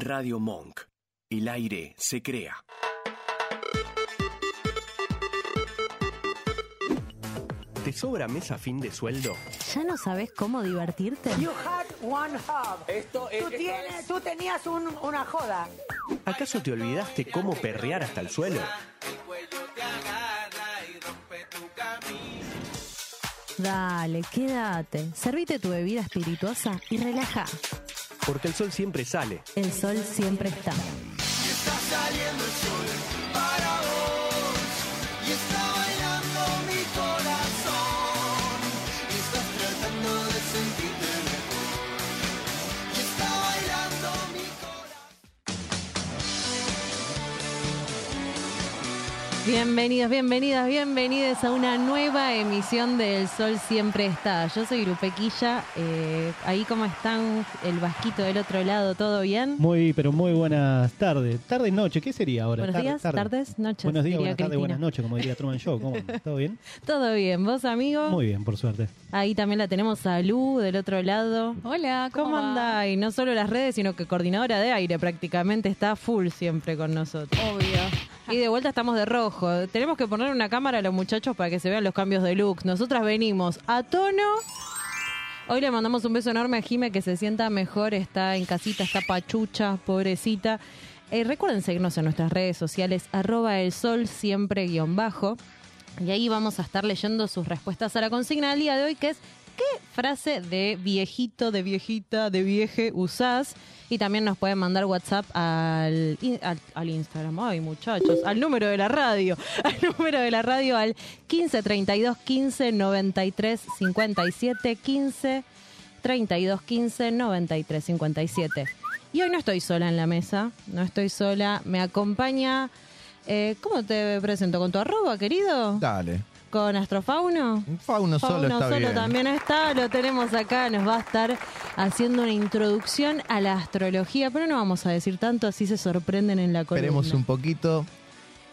Radio Monk. El aire se crea. ¿Te sobra mes a fin de sueldo? ¿Ya no sabes cómo divertirte? You had one hub. Esto es- tú, esto tienes, tú tenías un- una joda. ¿Acaso te olvidaste cómo perrear hasta el suelo? Dale, quédate. Servite tu bebida espirituosa y relaja. Porque el sol siempre sale. El sol siempre está. Bienvenidos, bienvenidas, bienvenidos a una nueva emisión del Sol Siempre Está. Yo soy Grupequilla. Eh, ahí cómo están el vasquito del otro lado, ¿todo bien? Muy, pero muy buenas tardes. Tarde, noche, ¿qué sería ahora? Buenos Tarde, días, tarde. tardes, noches. Buenos días, buenas tardes, buenas noches, como diría Truman Show. ¿Cómo? ¿Todo bien? Todo bien, vos amigo. Muy bien, por suerte. Ahí también la tenemos a Lu del otro lado. Hola, ¿Cómo, ¿cómo, anda? Y no solo las redes, sino que coordinadora de aire prácticamente está full siempre con nosotros. Obvio. Y de vuelta estamos de rojo. Tenemos que poner una cámara a los muchachos para que se vean los cambios de look. Nosotras venimos a tono. Hoy le mandamos un beso enorme a Jime que se sienta mejor, está en casita, está pachucha, pobrecita. Eh, recuerden seguirnos en nuestras redes sociales, arroba el sol siempre guion bajo. Y ahí vamos a estar leyendo sus respuestas a la consigna del día de hoy, que es ¿qué frase de viejito, de viejita, de vieje usás? Y también nos pueden mandar WhatsApp al, al, al Instagram, ay muchachos, al número de la radio, al número de la radio al 15 32 15 93 57 15 32 15 93 57. Y hoy no estoy sola en la mesa, no estoy sola, me acompaña, eh, ¿cómo te presento? ¿Con tu arroba, querido? Dale. ¿Con Astrofauno? Un fauno solo Fauno está solo bien. también está, lo tenemos acá, nos va a estar haciendo una introducción a la astrología, pero no vamos a decir tanto, así se sorprenden en la columna. Esperemos un poquito.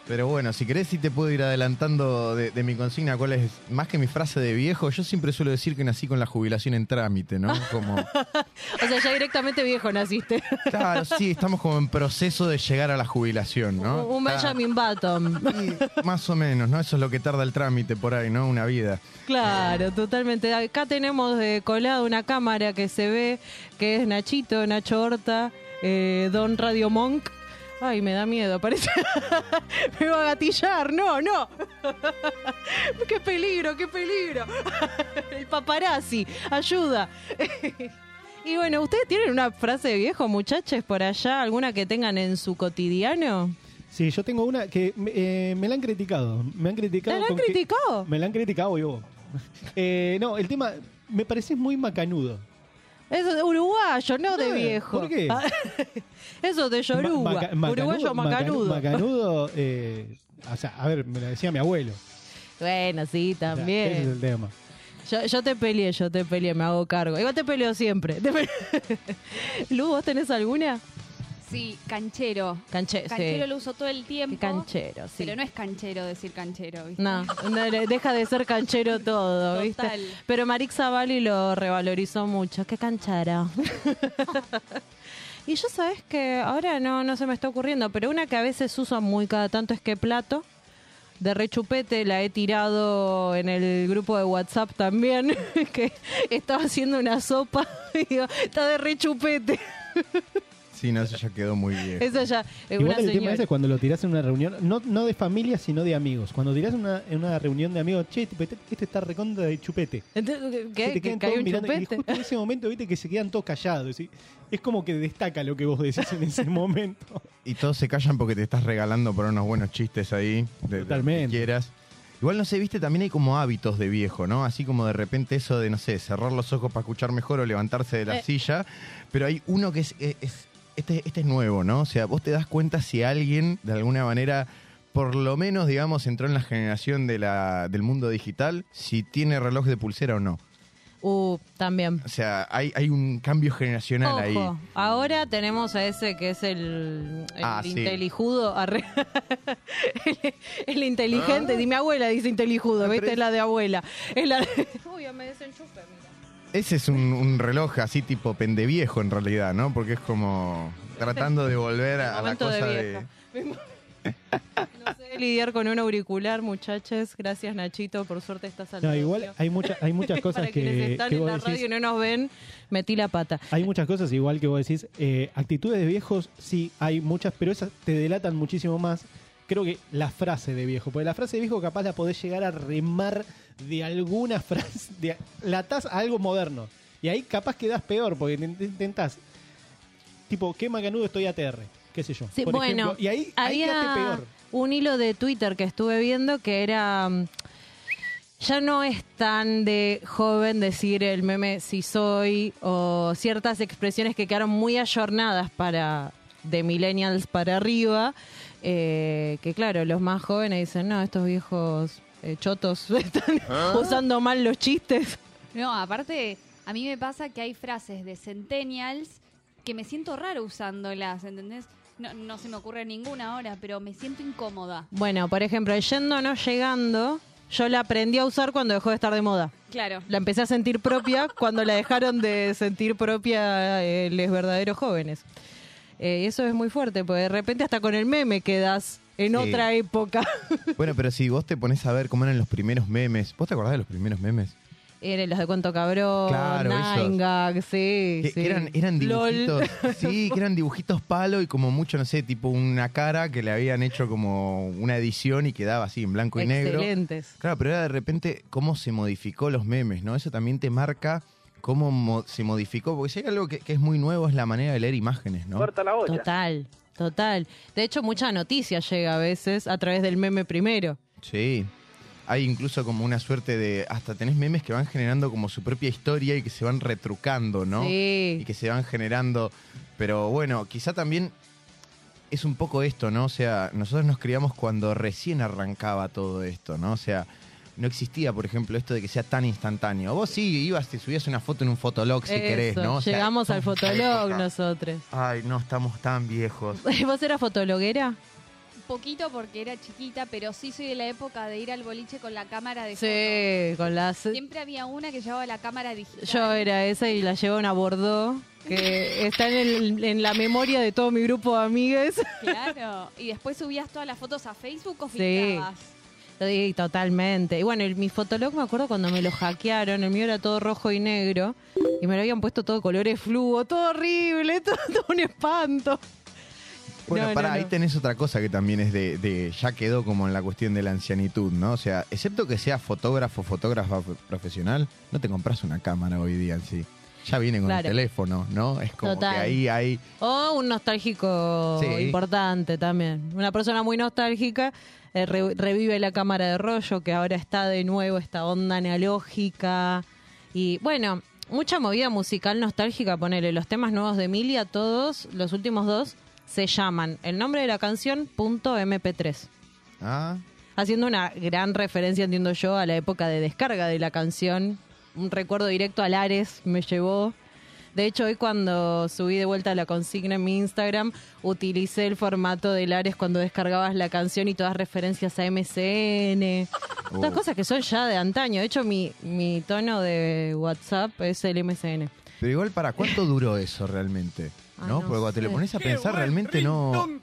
Pero bueno, si querés sí te puedo ir adelantando de, de mi consigna cuál es, más que mi frase de viejo, yo siempre suelo decir que nací con la jubilación en trámite, ¿no? Como, O sea, ya directamente viejo naciste. claro, sí, estamos como en proceso de llegar a la jubilación, ¿no? un Benjamin Button. y más o menos, ¿no? Eso es lo que tarda el trámite por ahí, ¿no? Una vida. Claro, totalmente. Acá tenemos de colado una cámara que se ve que es Nachito, Nacho Horta, eh, Don Radio Monk. Ay, me da miedo, parece. me va a gatillar, no, no. qué peligro, qué peligro. El paparazzi, ayuda. y bueno, ¿ustedes tienen una frase de viejo, muchachos, por allá? ¿Alguna que tengan en su cotidiano? Sí, yo tengo una que eh, me la han criticado. Me han criticado. ¿La han que- criticado? me la han criticado yo. Eh, no, el tema me parece muy macanudo. De uruguayo, no de Eh, viejo. ¿por qué? Eso de Yoruba. Uruguayo macanudo. Macanudo, eh, o sea, a ver, me lo decía mi abuelo. Bueno, sí, O sea, también. ese es el tema. Yo, yo te peleé, yo te peleé, me hago cargo. Igual te peleo siempre. Te Lu, ¿vos tenés alguna? Sí, canchero. Canche Canchero sí. lo uso todo el tiempo. Canchero, sí. Pero no es canchero decir canchero, ¿viste? No, deja de ser canchero todo, ¿viste? Total. Pero Marix Zavali lo revalorizó mucho. Qué canchara. y yo sabes que ahora no, no se me está ocurriendo, pero una que a veces uso muy cada tanto es que plato. De rechupete la he tirado en el grupo de WhatsApp también, que estaba haciendo una sopa y digo, está de rechupete. Sí, no, eso ya quedó muy bien. Esa ya es Igual una el tema señora. ese es cuando lo tirás en una reunión, no, no de familia, sino de amigos. Cuando tirás en una, en una reunión de amigos, che, tipo, este, este está recontra de chupete. Entonces, Se ¿Qué? te ¿Que, quedan que todos un mirando, y justo en ese momento, viste, que se quedan todos callados. ¿sí? Es como que destaca lo que vos decís en ese momento. Y todos se callan porque te estás regalando por unos buenos chistes ahí. De, Totalmente. que quieras. Igual no sé, viste, también hay como hábitos de viejo, ¿no? Así como de repente eso de, no sé, cerrar los ojos para escuchar mejor o levantarse de la Eh. silla. Pero hay uno que es, es- es- este, este es nuevo, ¿no? O sea, vos te das cuenta si alguien, de alguna manera, por lo menos, digamos, entró en la generación de la, del mundo digital, si tiene reloj de pulsera o no. Uh, también. O sea, hay, hay un cambio generacional ahí. Ahora tenemos a ese que es el, el Ah, sí. intelijudo, arre- el, el inteligente, Ah. di mi abuela dice intelijudo, Ah, ¿viste? Es la de abuela. Es la de... Uy, me desenchufe, mira. Ese es un, un reloj así tipo pendeviejo en realidad, ¿no? Porque es como... tratando de volver a, a la de cosa de... No sé lidiar con un auricular, muchachos. Gracias, Nachito. Por suerte estás al No, igual hay, mucha, hay muchas cosas Para quienes que, están que en la decís. radio y no nos ven, metí la pata. Hay muchas cosas igual que vos decís. eh, actitudes de viejos, sí, hay muchas, pero esas te delatan muchísimo más. Creo que la frase de viejo, porque la frase de viejo capaz la podés llegar a remar de alguna frase, de, la atás a algo moderno. Y ahí capaz quedás peor, porque te- te intentás, tipo, qué macanudo estoy ATR, qué sé yo. Sí, por bueno, ejemplo. y ahí, había peor. un hilo de Twitter que estuve viendo que era. mm, Ya no es tan de joven decir el meme si soy o ciertas expresiones que quedaron muy ayornadas para de millennials para arriba. Eh, que claro, los más jóvenes dicen, no, estos viejos eh, chotos están usando mal los chistes. No, aparte, a mí me pasa que hay frases de centennials que me siento raro usándolas, ¿entendés? No, no se me ocurre ninguna ahora, pero me siento incómoda. Bueno, por ejemplo, el yendo no llegando, yo la aprendí a usar cuando dejó de estar de moda. Claro. La empecé a sentir propia cuando la dejaron de sentir propia eh, los verdaderos jóvenes. Eh, eso es muy fuerte, porque de repente hasta con el meme quedas en otra época. Bueno, pero si vos te pones a ver cómo eran los primeros memes, ¿vos te acordás de los primeros memes? Eran los de Cuento Cabrón, Claro. Nine Gag, sí, Que, sí. que eran, eran LOL. dibujitos, sí, que eran dibujitos palo y como mucho, no sé, tipo una cara que le habían hecho como una edición y quedaba así en blanco y negro. Excelentes. Claro, pero era de repente cómo se modificó los memes, ¿no? Eso también te marca cómo mo- se modificó, porque si hay algo que, que es muy nuevo es la manera de leer imágenes, ¿no? Total, total. De hecho, mucha noticia llega a veces a través del meme primero. Sí. Hay incluso como una suerte de. Hasta tenés memes que van generando como su propia historia y que se van retrucando, ¿no? Sí. Y que se van generando. Pero bueno, quizá también es un poco esto, ¿no? O sea, nosotros nos criamos cuando recién arrancaba todo esto, ¿no? O sea, no existía, por ejemplo, esto de que sea tan instantáneo. Vos sí ibas, te subías una foto en un fotolog si Eso, querés, ¿no? O sea, Llegamos al fotolog nosotros. Ay, no, estamos tan viejos. ¿Vos eras fotologuera? Poquito porque era chiquita, pero sí soy de la época de ir al boliche con la cámara de Sí, con las... Siempre había una que llevaba la cámara digital. Yo era esa y la llevaba una Bordeaux, que está en, el- en la memoria de todo mi grupo de amigues. Claro. Y después subías todas las fotos a Facebook o Sí. filtrabas. Sí, totalmente. Y bueno, el- mi fotolog me acuerdo cuando me lo hackearon, el mío era todo rojo y negro, y me lo habían puesto todo colores fluo, todo horrible, todo, todo un espanto. Bueno, No, para no, ahí tenés otra cosa que también es de, de- ya quedó como en la cuestión de la ancianitud, ¿no? O sea, excepto que seas fotógrafo, fotógrafa profesional, no te compras una cámara hoy día en sí. Ya viene con Claro. el teléfono, ¿no? Es como Total. que ahí hay... O un nostálgico Sí. importante también. Una persona muy nostálgica eh, re- revive la cámara de rollo, que ahora está de nuevo esta onda analógica. Y bueno, mucha movida musical nostálgica, ponele. Los temas nuevos de Emilia, todos, los últimos dos, se llaman el nombre de la canción punto .mp3. Ah, Haciendo una gran referencia, entiendo yo, a la época de descarga de la canción. Un recuerdo directo a Lares me llevó. De hecho, hoy cuando subí de vuelta la consigna en mi Instagram, utilicé el formato de Lares cuando descargabas la canción y todas referencias a MCN. Todas Oh. cosas que son ya de antaño. De hecho, mi, mi tono de WhatsApp es el MCN. pero igual, ¿para cuánto duró eso realmente? Ah, ¿No? no Porque cuando te lo pones a pensar, realmente no...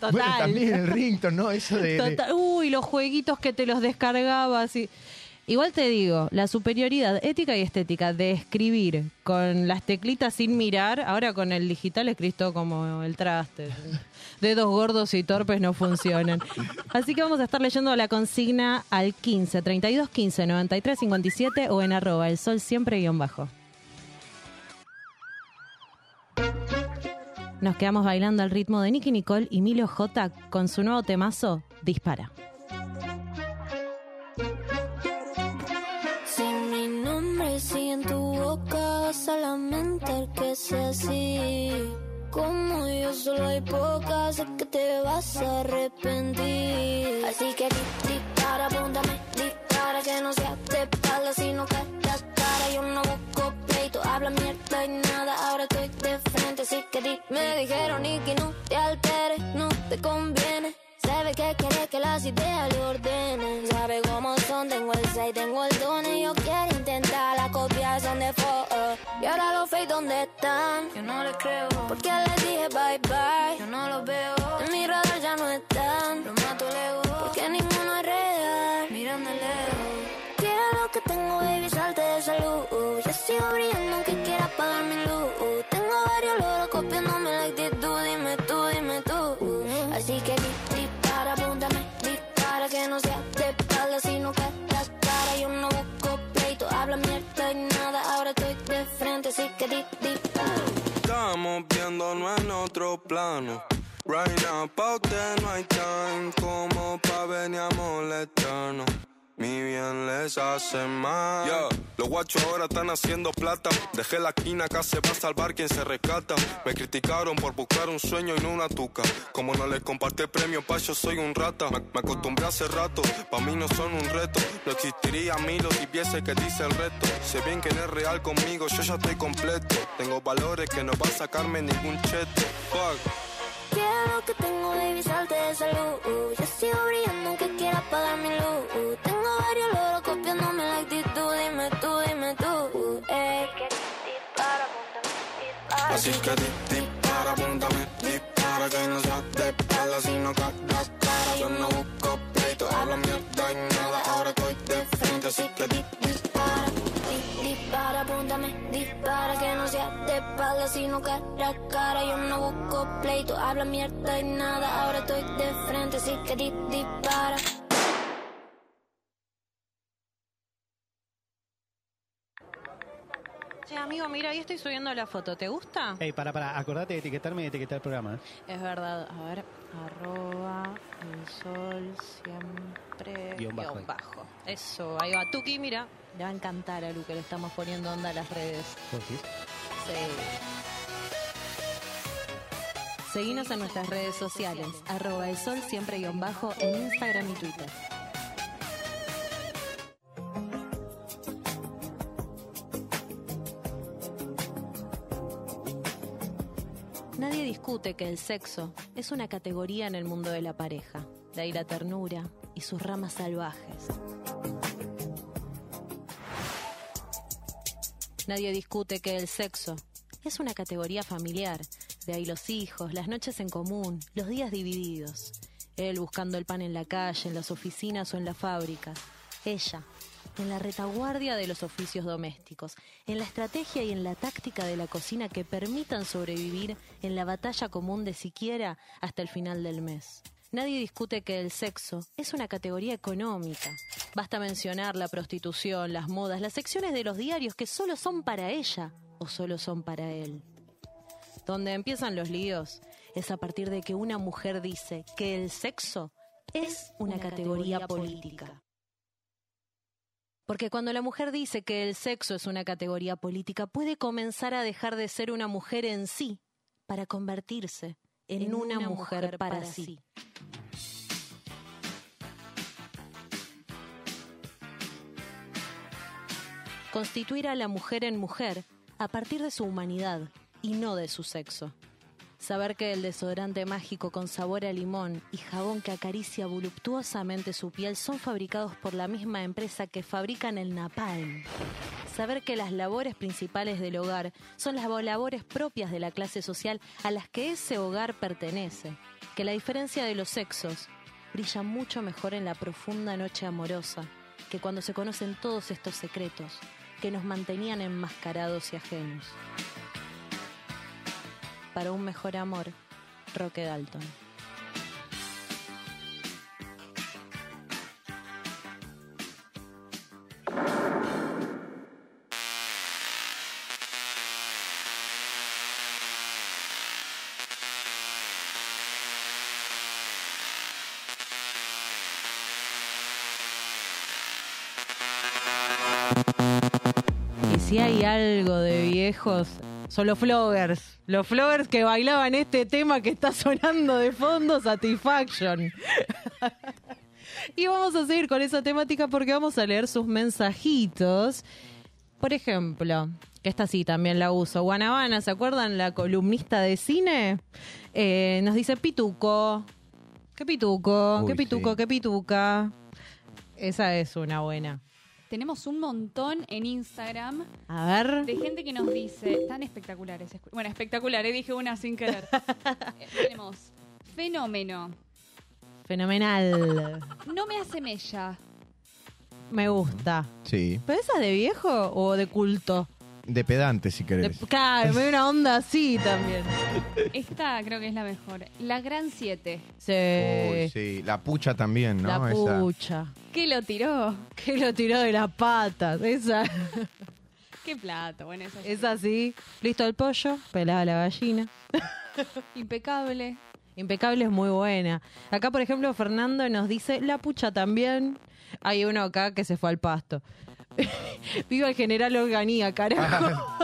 Total. Bueno, también el rington, ¿no? Eso de... de- Total. Uy, los jueguitos que te los descargabas. Y... Igual te digo, la superioridad ética y estética de escribir con las teclitas sin mirar, ahora con el digital escribís todo como el traste. Dedos gordos y torpes no funcionan. Así que vamos a estar leyendo la consigna al 15 32 15 93 57 o en arroba el sol siempre guion bajo. Nos quedamos bailando al ritmo de Nicky Nicole y Milo J con su nuevo temazo, Dispara. Nombre sigue en tu boca, vas a lamentar que sea así. Como yo solo hay pocas, sé que te vas a arrepentir. Así que di- dispara, apúntame, dispara, que no sea de espalda, sino que la cara. Yo no busco pleito, habla mierda y nada, ahora estoy de frente. Así que di, me dijeron y que no te alteres, no te conviene. Sabe que quiere que las ideas le ordenen. Sabe cómo son, tengo el 6, tengo el don ahora los fake, ¿dónde están? Yo no les creo porque le dije bye bye. Yo no los veo, en mi radar ya no están. Los mato lejos, porque ninguno es real. Miran de lejos. Quiero lo que tengo, baby, salte de salud. Yo sigo brillando aunque plano. Right now, pa' usted no hay time como pa' venir a molestarnos. Mi bien les hace mal. Los guachos ahora están haciendo plata. Dejé la esquina, acá se va a salvar quien se rescata. Me criticaron por buscar un sueño y no una tuca. Como no les compartí el premio, pa' yo soy un rata. Me, acostumbré hace rato, pa' mí no son un reto. No existiría a mí los viese que dice el reto. Sé bien que no es real conmigo, yo ya estoy completo. Tengo valores que no va a sacarme ningún cheto. Quiero que tengo, baby, salte de salud. Yo sigo brillando aunque quiera apagar mi luz. Tengo varios loros copiándome la actitud. Dime tú, dime tú. Eh. Dispara, apúntame, dispara. Así que di, dispara, apúntame, dispara que no sea de espalda, sino que sino cara a cara. Yo no busco pleito, habla mierda y nada. Ahora estoy de frente, así que di- dispara. Che, amigo, mira, ahí estoy subiendo la foto. ¿Te gusta? Ey, para, para, acordate de etiquetarme y etiquetar el programa. ¿eh? Es verdad. A ver, arroba el sol siempre Guión bajo. bajo. Eso, ahí va. Tuki, mira. Le va a encantar a Lu que le estamos poniendo onda a las redes. ¿Vos decís? Sí. Seguinos en nuestras redes sociales, arroba el sol siempre guion bajo en Instagram y Twitter. Nadie discute que el sexo es una categoría en el mundo de la pareja, de ahí la ternura y sus ramas salvajes. Nadie discute que el sexo es una categoría familiar, de ahí los hijos, las noches en común, los días divididos. Él buscando el pan en la calle, en las oficinas o en la fábrica. Ella, en la retaguardia de los oficios domésticos, en la estrategia y en la táctica de la cocina que permitan sobrevivir en la batalla común de siquiera hasta el final del mes. Nadie discute que el sexo es una categoría económica. Basta mencionar la prostitución, las modas, las secciones de los diarios que solo son para ella o solo son para él. Donde empiezan los líos es a partir de que una mujer dice que el sexo es una categoría política. Porque cuando la mujer dice que el sexo es una categoría política, puede comenzar a dejar de ser una mujer en sí para convertirse en, una, mujer, para, sí. Constituir a la mujer en mujer a partir de su humanidad y no de su sexo. Saber que el desodorante mágico con sabor a limón y jabón que acaricia voluptuosamente su piel son fabricados por la misma empresa que fabrican el napalm. Saber que las labores principales del hogar son las labores propias de la clase social a las que ese hogar pertenece. Que la diferencia de los sexos brilla mucho mejor en la profunda noche amorosa que cuando se conocen todos estos secretos que nos mantenían enmascarados y ajenos para un mejor amor, Roque Dalton. Si hay algo de viejos, son los floggers. Los floggers que bailaban este tema que está sonando de fondo, Satisfaction. y vamos a seguir con esa temática porque vamos a leer sus mensajitos. Por ejemplo, esta sí también la uso. Guanabana, ¿se acuerdan? La columnista de cine. Eh, nos dice Pituco. ¿Qué pituco? Uy, ¿Qué pituco? sí. ¿Qué pituca? Esa es una buena. Tenemos un montón en Instagram A ver. de gente que nos dice, tan espectaculares. Bueno, espectaculares, dije una sin querer. Eh, tenemos fenómeno. Fenomenal. No me hace mella. Me gusta. Sí. ¿Pero esa es de viejo o de culto? De pedante, si De, querés. claro, me da una onda así también. Esta creo que es la mejor. La Gran 7. Sí. Uy, sí. La pucha también, ¿no? La Esa. pucha. ¿Qué lo tiró? Que lo tiró de las patas. Esa. Qué plato. Bueno, esa Es así. Listo el pollo, pelada la gallina. impecable. Impecable es muy buena. Acá, por ejemplo, Fernando nos dice, la pucha también. Hay uno acá que se fue al pasto. Viva el general Organia, carajo.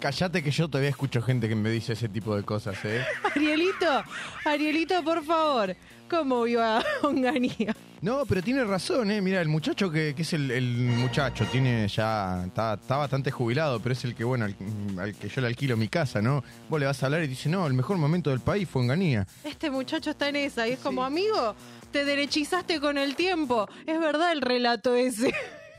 Callate que yo todavía escucho gente que me dice ese tipo de cosas, ¿eh? Arielito, Arielito, por favor. ¿Cómo viva Onganía? No, pero tiene razón, ¿eh? Mira, el muchacho que, que es el, el muchacho, tiene ya, está, está bastante jubilado, pero es el que, bueno, al, al que yo le alquilo mi casa, ¿no? Vos le vas a hablar y dice, no, el mejor momento del país fue en Ganía. Este muchacho está en esa y es como, amigo, te derechizaste con el tiempo. Es verdad el relato ese.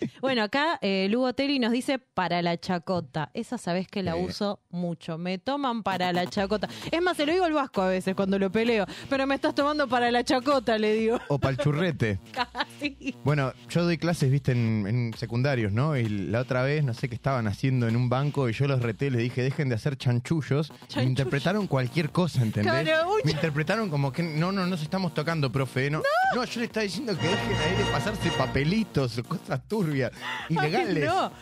bueno, acá eh, Lugo Telly nos dice para la chacota. Esa sabes que la uso mucho. Me toman para la chacota. Es más, se lo digo al vasco a veces cuando lo peleo. Pero me estás tomando para la chacota, le digo. O pa'l churrete. Casi. Bueno, yo doy clases, viste, en, en secundarios, ¿no? Y la otra vez, no sé qué estaban haciendo en un banco y yo los reté, les dije, dejen de hacer chanchullos. Me interpretaron cualquier cosa, ¿entendés? Claro, un Me interpretaron como que, no, no, nos estamos tocando, profe. No, no, yo le estaba diciendo que dejen ahí de pasarse papelitos, cosas turbias, ilegales. No,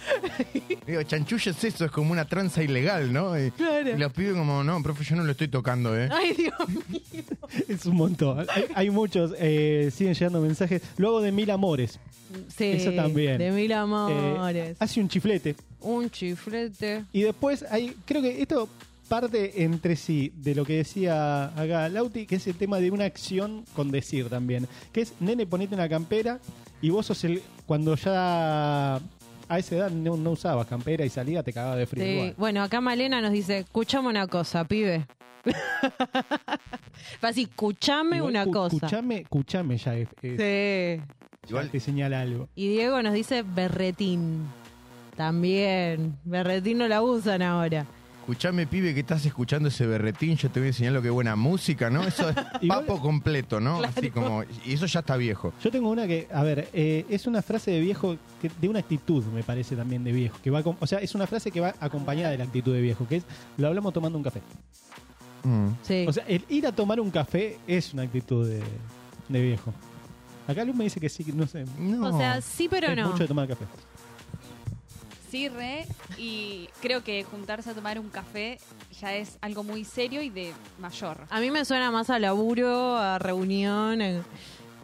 Digo, chanchullo es eso, es como una tranza ilegal, ¿no? Y, Claro. y los pibes como, no, profe, yo no lo estoy tocando, ¿eh? ay Dios mío. Es un montón. Hay, hay muchos, eh, siguen llegando mensajes. Luego de mil amores. Sí, Eso también. De mil eh, amores. hace un chiflete. Un chiflete. Y después hay, creo que esto parte entre sí de lo que decía acá Lauti, que es el tema de una acción con decir también. Que es, nene, ponete una campera y vos sos el, cuando ya a esa edad no, no usabas campera y salía, te cagaba de frío. Sí. igual. Bueno, acá Malena nos dice, escuchame una cosa, pibe. Así, escuchame Igual, una cu- cosa. Escuchame, escuchame ya, es- es- Sí. ya Igual- te señala algo. Y Diego nos dice berretín. También. Berretín no la usan ahora. Escuchame, pibe, que estás escuchando ese berretín, yo te voy a enseñar lo que es buena música, ¿no? Eso es Igual- papo completo, ¿no? Así como, y eso ya está viejo. Yo tengo una que, a ver, eh, es una frase de viejo, que, de una actitud, me parece también de viejo. que va con- O sea, es una frase que va acompañada de la actitud de viejo, que es, lo hablamos tomando un café. Mm. Sí. O sea, el ir a tomar un café es una actitud de, de viejo. Acá Luz me dice que sí, que no sé. No. O sea, sí, pero es no. mucho de tomar café. Sí, re. Y creo que juntarse a tomar un café ya es algo muy serio y de mayor. A mí me suena más a laburo, a reunión, eh,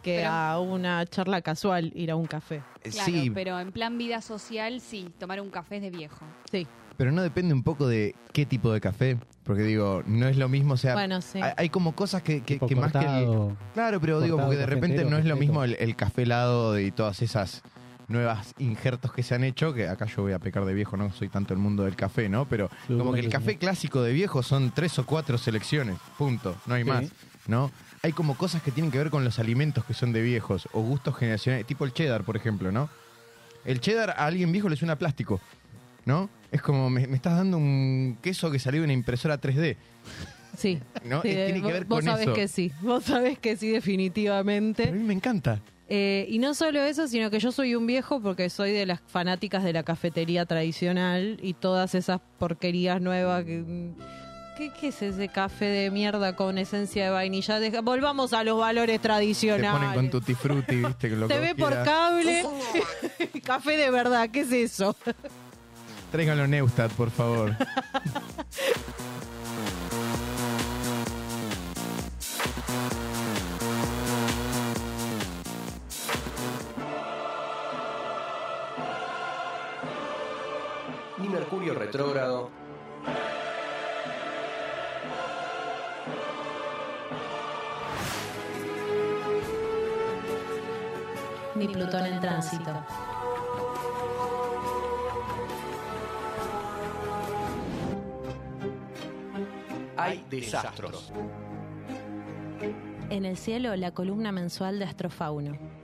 que Pero- a una charla casual, ir a un café. Claro, sí, pero en plan vida social, sí, tomar un café es de viejo. Sí. pero no depende un poco de qué tipo de café. Porque digo, no es lo mismo, o sea, Bueno, sí. hay, hay como cosas que, que- Tipo que más que... el- cortado. Claro, pero digo, cortado, porque de repente no es lo mismo el, el café helado y todas esas nuevas injertos que se han hecho, que acá yo voy a pecar de viejo, no soy tanto el mundo del café, ¿no? Pero Sí, como que el café clásico de viejo son tres o cuatro selecciones, punto, no hay Sí. más, ¿no? Hay como cosas que tienen que ver con los alimentos que son de viejos o gustos generacionales, tipo el cheddar, por ejemplo, ¿no? El cheddar a alguien viejo le suena plástico, ¿no? Es como, me, me estás dando un queso que salió de una impresora 3D, Sí. ¿no? Sí, tiene que vos- ver vos con sabés eso. que sí. Vos sabés que sí, Pero a definitivamente. mí me encanta. Eh, y no solo eso, sino que yo soy un viejo porque soy de las fanáticas de la cafetería tradicional y todas esas porquerías nuevas que... ¿Qué, qué es ese café de mierda con esencia de vainilla? Deja- volvamos a los valores Te tradicionales. ponen con tutti frutti, ¿viste? Lo que TV vos por cable. café de verdad, ¿qué es eso? Tráiganlo Neustadt, por favor. Mercurio retrógrado. Ni Plutón en tránsito. Hay desastros. En el cielo, la columna mensual de Astrofauno.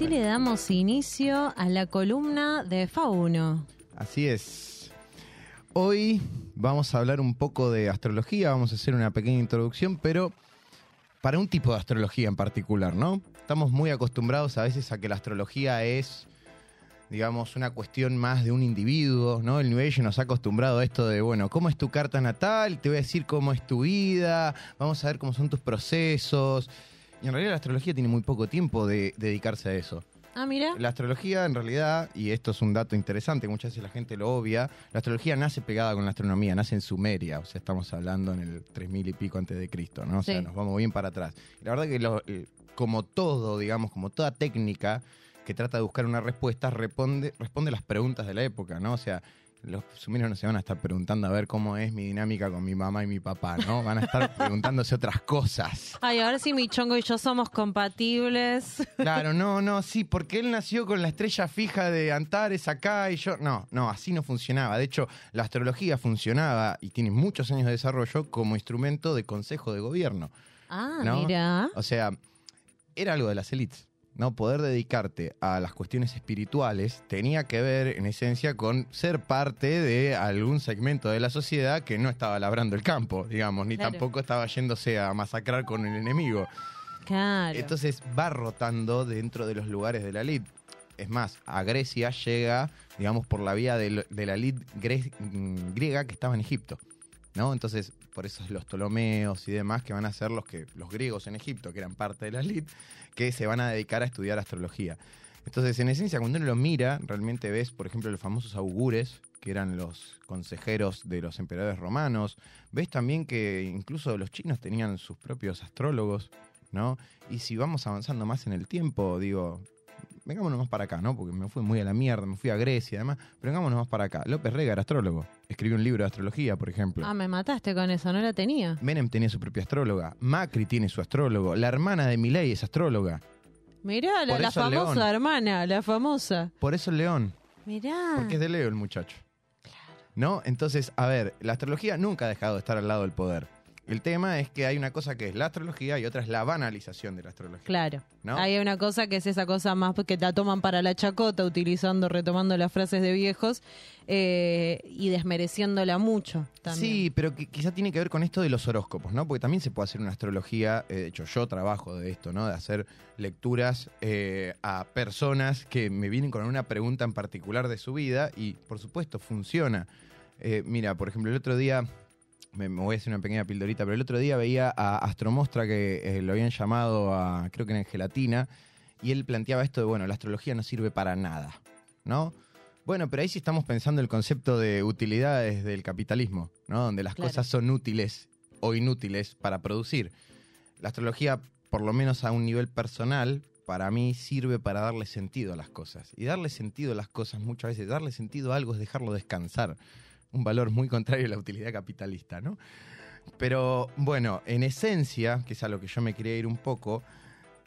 Así le damos inicio a la columna de Fauno. Así es. Hoy vamos a hablar un poco de astrología, vamos a hacer una pequeña introducción, pero para un tipo de astrología en particular, ¿no? Estamos muy acostumbrados a veces a que la astrología es, digamos, una cuestión más de un individuo, ¿no? El New Age nos ha acostumbrado a esto de, bueno, ¿cómo es tu carta natal? Te voy a decir cómo es tu vida, vamos a ver cómo son tus procesos. Y en realidad la astrología tiene muy poco tiempo de dedicarse a eso. Ah, mira. La astrología, en realidad, y esto es un dato interesante, muchas veces la gente lo obvia, la astrología nace pegada con la astronomía, nace en Sumeria, o sea, estamos hablando en el 3000 y pico antes de Cristo, ¿no? O sea, Sí. nos vamos bien para atrás. La verdad que, lo- eh, como todo, digamos, como toda técnica que trata de buscar una respuesta, responde, responde las preguntas de la época, ¿no? O sea, los sumerios no se van a estar preguntando a ver cómo es mi dinámica con mi mamá y mi papá, ¿no? Van a estar preguntándose otras cosas. Ay, ahora sí mi chongo y yo somos compatibles. Claro, no, no, sí, porque él nació con la estrella fija de Antares acá y yo. No, no, así no funcionaba. De hecho, la astrología funcionaba y tiene muchos años de desarrollo como instrumento de consejo de gobierno. Ah, ¿no? mira. O sea, era algo de las élites. ¿No? Poder dedicarte a las cuestiones espirituales tenía que ver, en esencia, con ser parte de algún segmento de la sociedad que no estaba labrando el campo, digamos, ni Claro. tampoco estaba yéndose a masacrar con el enemigo. Claro. Entonces va rotando dentro de los lugares de la elite. Es más, a Grecia llega, digamos, por la vía de, la gre- mm, griega que estaba en Egipto. ¿no? Entonces, por eso los Ptolomeos y demás que van a ser los, que, los griegos en Egipto, que eran parte de la elite, que se van a dedicar a estudiar astrología. Entonces, en esencia, cuando uno lo mira, realmente ves, por ejemplo, los famosos augures, que eran los consejeros de los emperadores romanos. Ves también que incluso los chinos tenían sus propios astrólogos, ¿no? Y si vamos avanzando más en el tiempo, digo, vengámonos más para acá, ¿no? Porque me fui muy a la mierda, me fui a Grecia y demás, pero vengámonos más para acá. López Rega era astrólogo, escribió un libro de astrología, por ejemplo. Ah, me mataste con eso, no la tenía. Menem tenía su propia astróloga, Macri tiene su astrólogo, la hermana de Milei es astróloga. Mirá, la, famosa león. hermana, la famosa. Por eso el león, Mirá. porque es de Leo el muchacho. ¿No? Entonces, a ver, la astrología nunca ha dejado de estar al lado del poder. El tema es que hay una cosa que es la astrología y otra es la banalización de la astrología. Claro. ¿No? Hay una cosa que es esa cosa más que la toman para la chacota, utilizando, retomando las frases de viejos eh, y desmereciéndola mucho también. Sí, pero que quizá tiene que ver con esto de los horóscopos, ¿no? Porque también se puede hacer una astrología, eh, de hecho yo trabajo de esto, ¿no? De hacer lecturas eh, a personas que me vienen con una pregunta en particular de su vida y por supuesto funciona. Mira, por ejemplo, el otro día, me, me voy a hacer una pequeña pildorita, pero el otro día veía a Astromostra que eh, lo habían llamado a, creo que en Gelatina, y él planteaba esto de, bueno, la astrología no sirve para nada, ¿no? Bueno, pero ahí sí estamos pensando el concepto de utilidades del capitalismo, ¿no? Donde las Claro. cosas son útiles o inútiles para producir. La astrología, por lo menos a un nivel personal, para mí sirve para darle sentido a las cosas. Y darle sentido a las cosas muchas veces, darle sentido a algo es dejarlo descansar. Un valor muy contrario a la utilidad capitalista, ¿no? Pero bueno, en esencia, que es a lo que yo me quería ir un poco,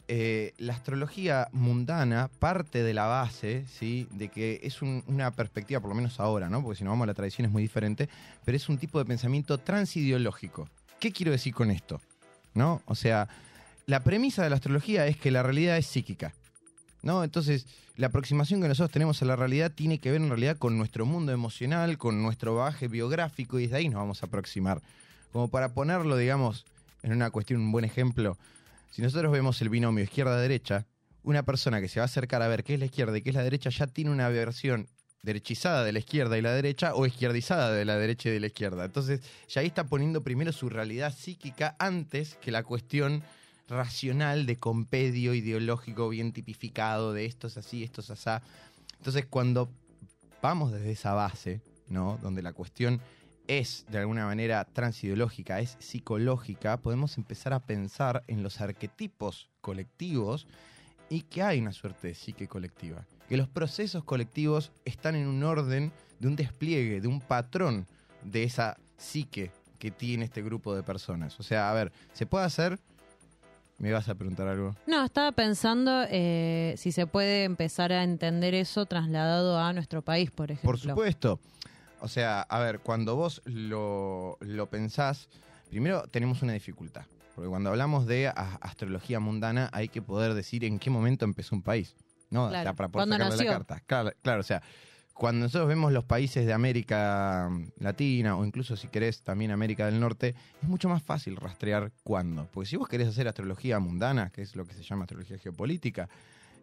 eh, la astrología mundana parte de la base, ¿sí? De que es un- una perspectiva, por lo menos ahora, ¿no? Porque si no vamos a la tradición es muy diferente, pero es un tipo de pensamiento transideológico. ¿Qué quiero decir con esto? ¿No? O sea, la premisa de la astrología es que la realidad es psíquica. ¿No? Entonces, la aproximación que nosotros tenemos a la realidad tiene que ver en realidad con nuestro mundo emocional, con nuestro bagaje biográfico, y desde ahí nos vamos a aproximar. Como para ponerlo, digamos, en una cuestión, un buen ejemplo, si nosotros vemos el binomio izquierda-derecha, una persona que se va a acercar a ver qué es la izquierda y qué es la derecha ya tiene una versión derechizada de la izquierda y la derecha o izquierdizada de la derecha y de la izquierda. Entonces, ya ahí está poniendo primero su realidad psíquica antes que la cuestión racional de compedio ideológico bien tipificado de esto es así, esto es asá. Entonces, cuando vamos desde esa base, ¿no? Donde la cuestión es de alguna manera transideológica, es psicológica, podemos empezar a pensar en los arquetipos colectivos y que hay una suerte de psique colectiva. Que los procesos colectivos están en un orden de un despliegue, de un patrón de esa psique que tiene este grupo de personas. O sea, a ver, ¿se puede hacer? ¿Me vas a preguntar algo? No, estaba pensando eh, si se puede empezar a entender eso trasladado a nuestro país, por ejemplo. Por supuesto. O sea, a ver, cuando vos lo, lo pensás, primero tenemos una dificultad. Porque cuando hablamos de a- astrología mundana hay que poder decir en qué momento empezó un país. ¿no? O sea, Claro, para poder ¿cuándo sacarle la carta. Claro, claro, o sea, cuando nosotros vemos los países de América Latina o incluso si querés también América del Norte, es mucho más fácil rastrear cuándo. Porque si vos querés hacer astrología mundana, que es lo que se llama astrología geopolítica,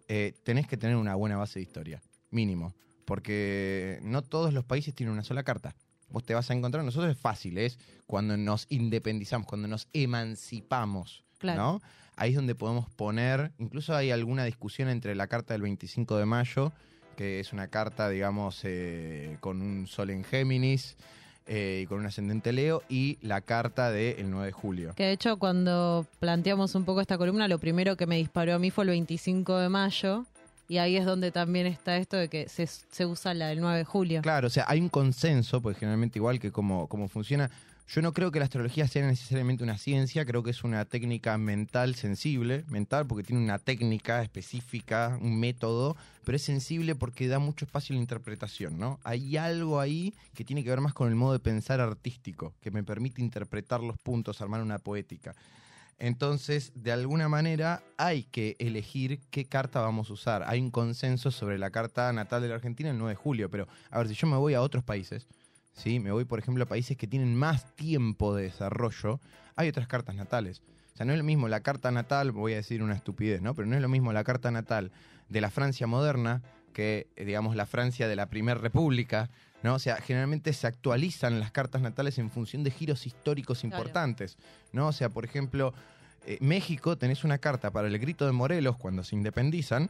eh, tenés que tener una buena base de historia, mínimo. Porque no todos los países tienen una sola carta. Vos te vas a encontrar, nosotros es fácil, es cuando nos independizamos, cuando nos emancipamos, Claro. ¿no? Ahí es donde podemos poner, incluso hay alguna discusión entre la carta del 25 de mayo, que es una carta, digamos, eh, con un sol en Géminis eh, y con un ascendente Leo, y la carta del 9 de julio. Que de hecho cuando planteamos un poco esta columna, lo primero que me disparó a mí fue el 25 de mayo. Y ahí es donde también está esto de que se, se usa la del 9 de julio. Claro, o sea, hay un consenso, porque generalmente igual que como, como funciona, yo no creo que la astrología sea necesariamente una ciencia, creo que es una técnica mental sensible, mental porque tiene una técnica específica, un método, pero es sensible porque da mucho espacio a la interpretación, ¿no? Hay algo ahí que tiene que ver más con el modo de pensar artístico, que me permite interpretar los puntos, armar una poética. Entonces, de alguna manera, hay que elegir qué carta vamos a usar. Hay un consenso sobre la carta natal de la Argentina el 9 de julio, pero a ver, si yo me voy a otros países, ¿sí? me voy, por ejemplo, a países que tienen más tiempo de desarrollo, hay otras cartas natales. O sea, no es lo mismo la carta natal, voy a decir una estupidez, ¿no? Pero no es lo mismo la carta natal de la Francia moderna que, eh, digamos, la Francia de la Primera República, ¿no? O sea, generalmente se actualizan las cartas natales en función de giros históricos importantes, ¿no? O sea, por ejemplo, eh, México tenés una carta para el grito de Morelos cuando se independizan,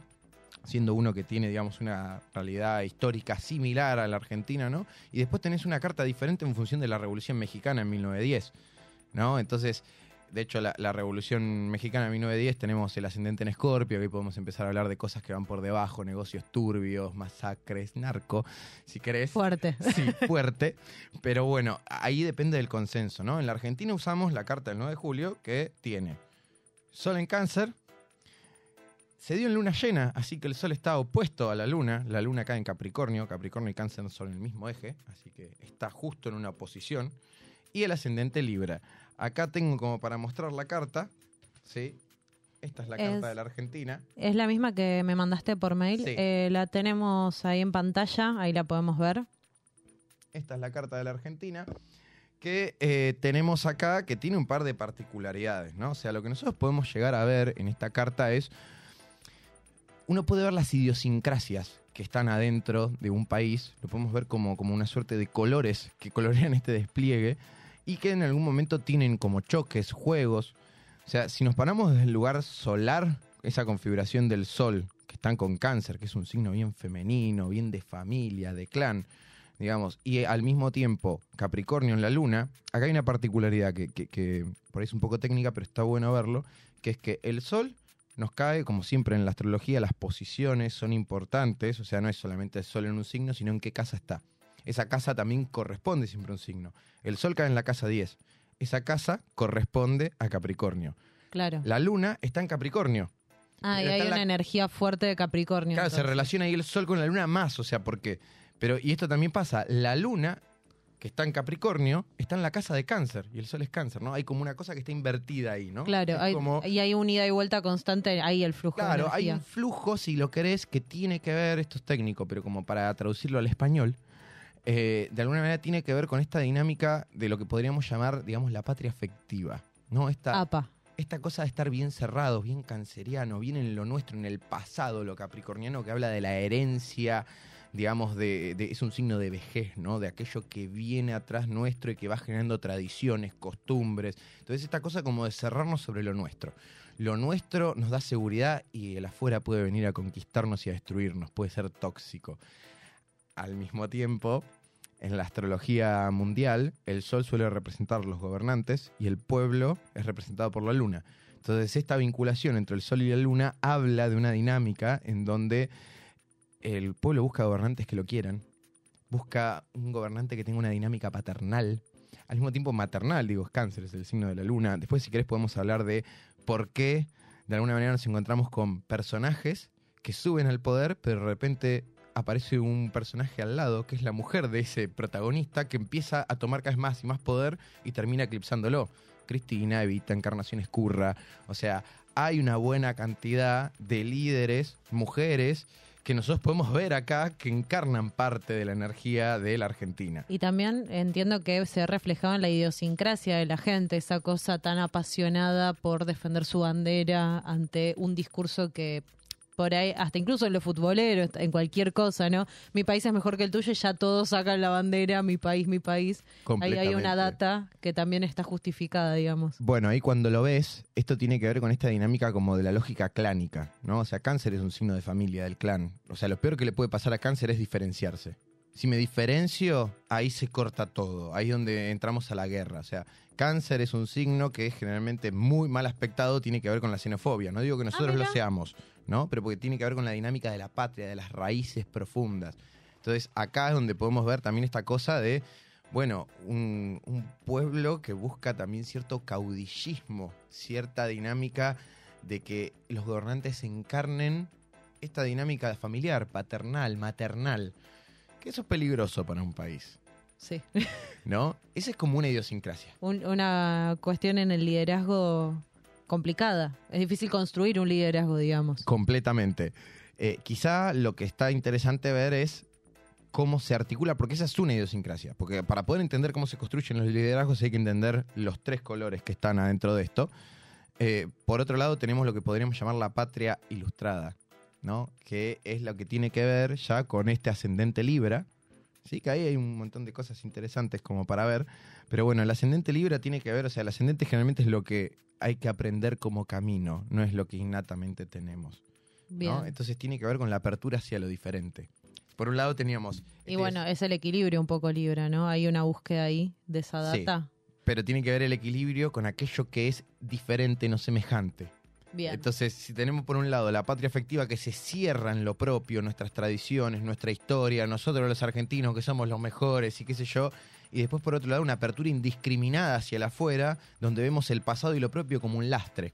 siendo uno que tiene, digamos, una realidad histórica similar a la Argentina, ¿no? Y después tenés una carta diferente en función de la Revolución Mexicana en 1910, ¿no? Entonces, de hecho, la, la Revolución Mexicana en 1910 tenemos el ascendente en Escorpio, que ahí podemos empezar a hablar de cosas que van por debajo, negocios turbios, masacres, narco, si querés. Fuerte. Sí, fuerte. Pero bueno, ahí depende del consenso, ¿no? En la Argentina usamos la carta del 9 de julio que tiene Sol en Cáncer. Se dio en luna llena, así que el Sol está opuesto a la luna. La luna cae en Capricornio. Capricornio y Cáncer son el mismo eje, así que está justo en una posición. Y el ascendente Libra. Acá tengo como para mostrar la carta, ¿sí? Esta es la Es- carta de la Argentina. Es la misma que me mandaste por mail. Sí. Eh, la tenemos ahí en pantalla, ahí la podemos ver. Esta es la carta de la Argentina. Que eh, tenemos acá que tiene un par de particularidades, ¿no? O sea, lo que nosotros podemos llegar a ver en esta carta es. Uno puede ver las idiosincrasias que están adentro de un país. Lo podemos ver como, como una suerte de colores que colorean este despliegue. Y que en algún momento tienen como choques, juegos. O sea, si nos paramos desde el lugar solar, esa configuración del sol, que están con cáncer, que es un signo bien femenino, bien de familia, de clan, digamos, y al mismo tiempo Capricornio en la luna, acá hay una particularidad que, que- que por ahí es un poco técnica, pero está bueno verlo, que es que el sol nos cae, como siempre en la astrología, las posiciones son importantes, o sea, no es solamente el sol en un signo, sino en qué casa está. Esa casa también corresponde siempre a un signo. El sol cae en la casa 10. Esa casa corresponde a Capricornio. Claro. La luna está en Capricornio. Ah, y hay una la- energía fuerte de Capricornio. Claro, se relaciona ahí el sol con la luna más, o sea, ¿por qué? Pero, y esto también pasa, la luna, que está en Capricornio, está en la casa de cáncer, y el sol es cáncer, ¿no? Hay como una cosa que está invertida ahí, ¿no? Claro, hay, como- y hay un ida y vuelta constante, ahí el flujo de Claro, hay un flujo, si lo querés, que tiene que ver, esto es técnico, pero como para traducirlo al español, eh, de alguna manera tiene que ver con esta dinámica de lo que podríamos llamar, digamos, la patria afectiva, ¿no? Esta, APA. esta cosa de estar bien cerrados, bien canceriano, bien en lo nuestro, en el pasado, lo capricorniano, que habla de la herencia, digamos, de, es un signo de vejez, ¿no? De aquello que viene atrás nuestro y que va generando tradiciones, costumbres. Entonces, esta cosa como de cerrarnos sobre lo nuestro. Lo nuestro nos da seguridad y el afuera puede venir a conquistarnos y a destruirnos, puede ser tóxico. Al mismo tiempo, en la astrología mundial, el sol suele representar los gobernantes y el pueblo es representado por la luna. Entonces, esta vinculación entre el sol y la luna habla de una dinámica en donde el pueblo busca gobernantes que lo quieran, busca un gobernante que tenga una dinámica paternal, al mismo tiempo maternal, digo, es cáncer, es el signo de la luna. Después, si querés, podemos hablar de por qué de alguna manera nos encontramos con personajes que suben al poder, pero de repente aparece un personaje al lado, que es la mujer de ese protagonista, que empieza a tomar cada vez más y más poder y termina eclipsándolo. Cristina, Evita, Encarnación Escurra. O sea, hay una buena cantidad de líderes, mujeres, que nosotros podemos ver acá que encarnan parte de la energía de la Argentina. Y también entiendo que se ha reflejado en la idiosincrasia de la gente, esa cosa tan apasionada por defender su bandera ante un discurso que por ahí, hasta incluso en lo futbolero, en cualquier cosa, ¿no? Mi país es mejor que el tuyo y ya todos sacan la bandera, mi país, mi país. Ahí hay una data que también está justificada, digamos. Bueno, ahí cuando lo ves, esto tiene que ver con esta dinámica como de la lógica clánica, ¿no? O sea, cáncer es un signo de familia, del clan. O sea, lo peor que le puede pasar a cáncer es diferenciarse. Si me diferencio, ahí se corta todo, ahí es donde entramos a la guerra. O sea, cáncer es un signo que es generalmente muy mal aspectado, tiene que ver con la xenofobia. No digo que nosotros lo seamos, ¿no? Pero porque tiene que ver con la dinámica de la patria, de las raíces profundas. Entonces, acá es donde podemos ver también esta cosa de bueno, un, un pueblo que busca también cierto caudillismo, cierta dinámica de que los gobernantes encarnen esta dinámica familiar, paternal, maternal, que eso es peligroso para un país, Sí. ¿no? Esa es como una idiosincrasia. Un- una cuestión en el liderazgo complicada. Es difícil construir un liderazgo, digamos. Completamente. Eh, quizá lo que está interesante ver es cómo se articula, porque esa es una idiosincrasia. Porque para poder entender cómo se construyen los liderazgos hay que entender los tres colores que están adentro de esto. Eh, por otro lado, tenemos lo que podríamos llamar la patria ilustrada, ¿no? Que es lo que tiene que ver ya con este ascendente Libra. Sí, que ahí hay un montón de cosas interesantes como para ver. Pero bueno, el ascendente Libra tiene que ver, o sea, el ascendente generalmente es lo que hay que aprender como camino, no es lo que innatamente tenemos. Bien. ¿no? Entonces tiene que ver con la apertura hacia lo diferente. Por un lado teníamos... y este bueno, es el equilibrio un poco Libra, ¿no? Hay una búsqueda ahí de esa Sí. data. pero tiene que ver el equilibrio con aquello que es diferente, no semejante. Entonces, si tenemos por un lado la patria afectiva que se cierra en lo propio, nuestras tradiciones, nuestra historia, nosotros los argentinos que somos los mejores y qué sé yo, y después por otro lado una apertura indiscriminada hacia el afuera, donde vemos el pasado y lo propio como un lastre,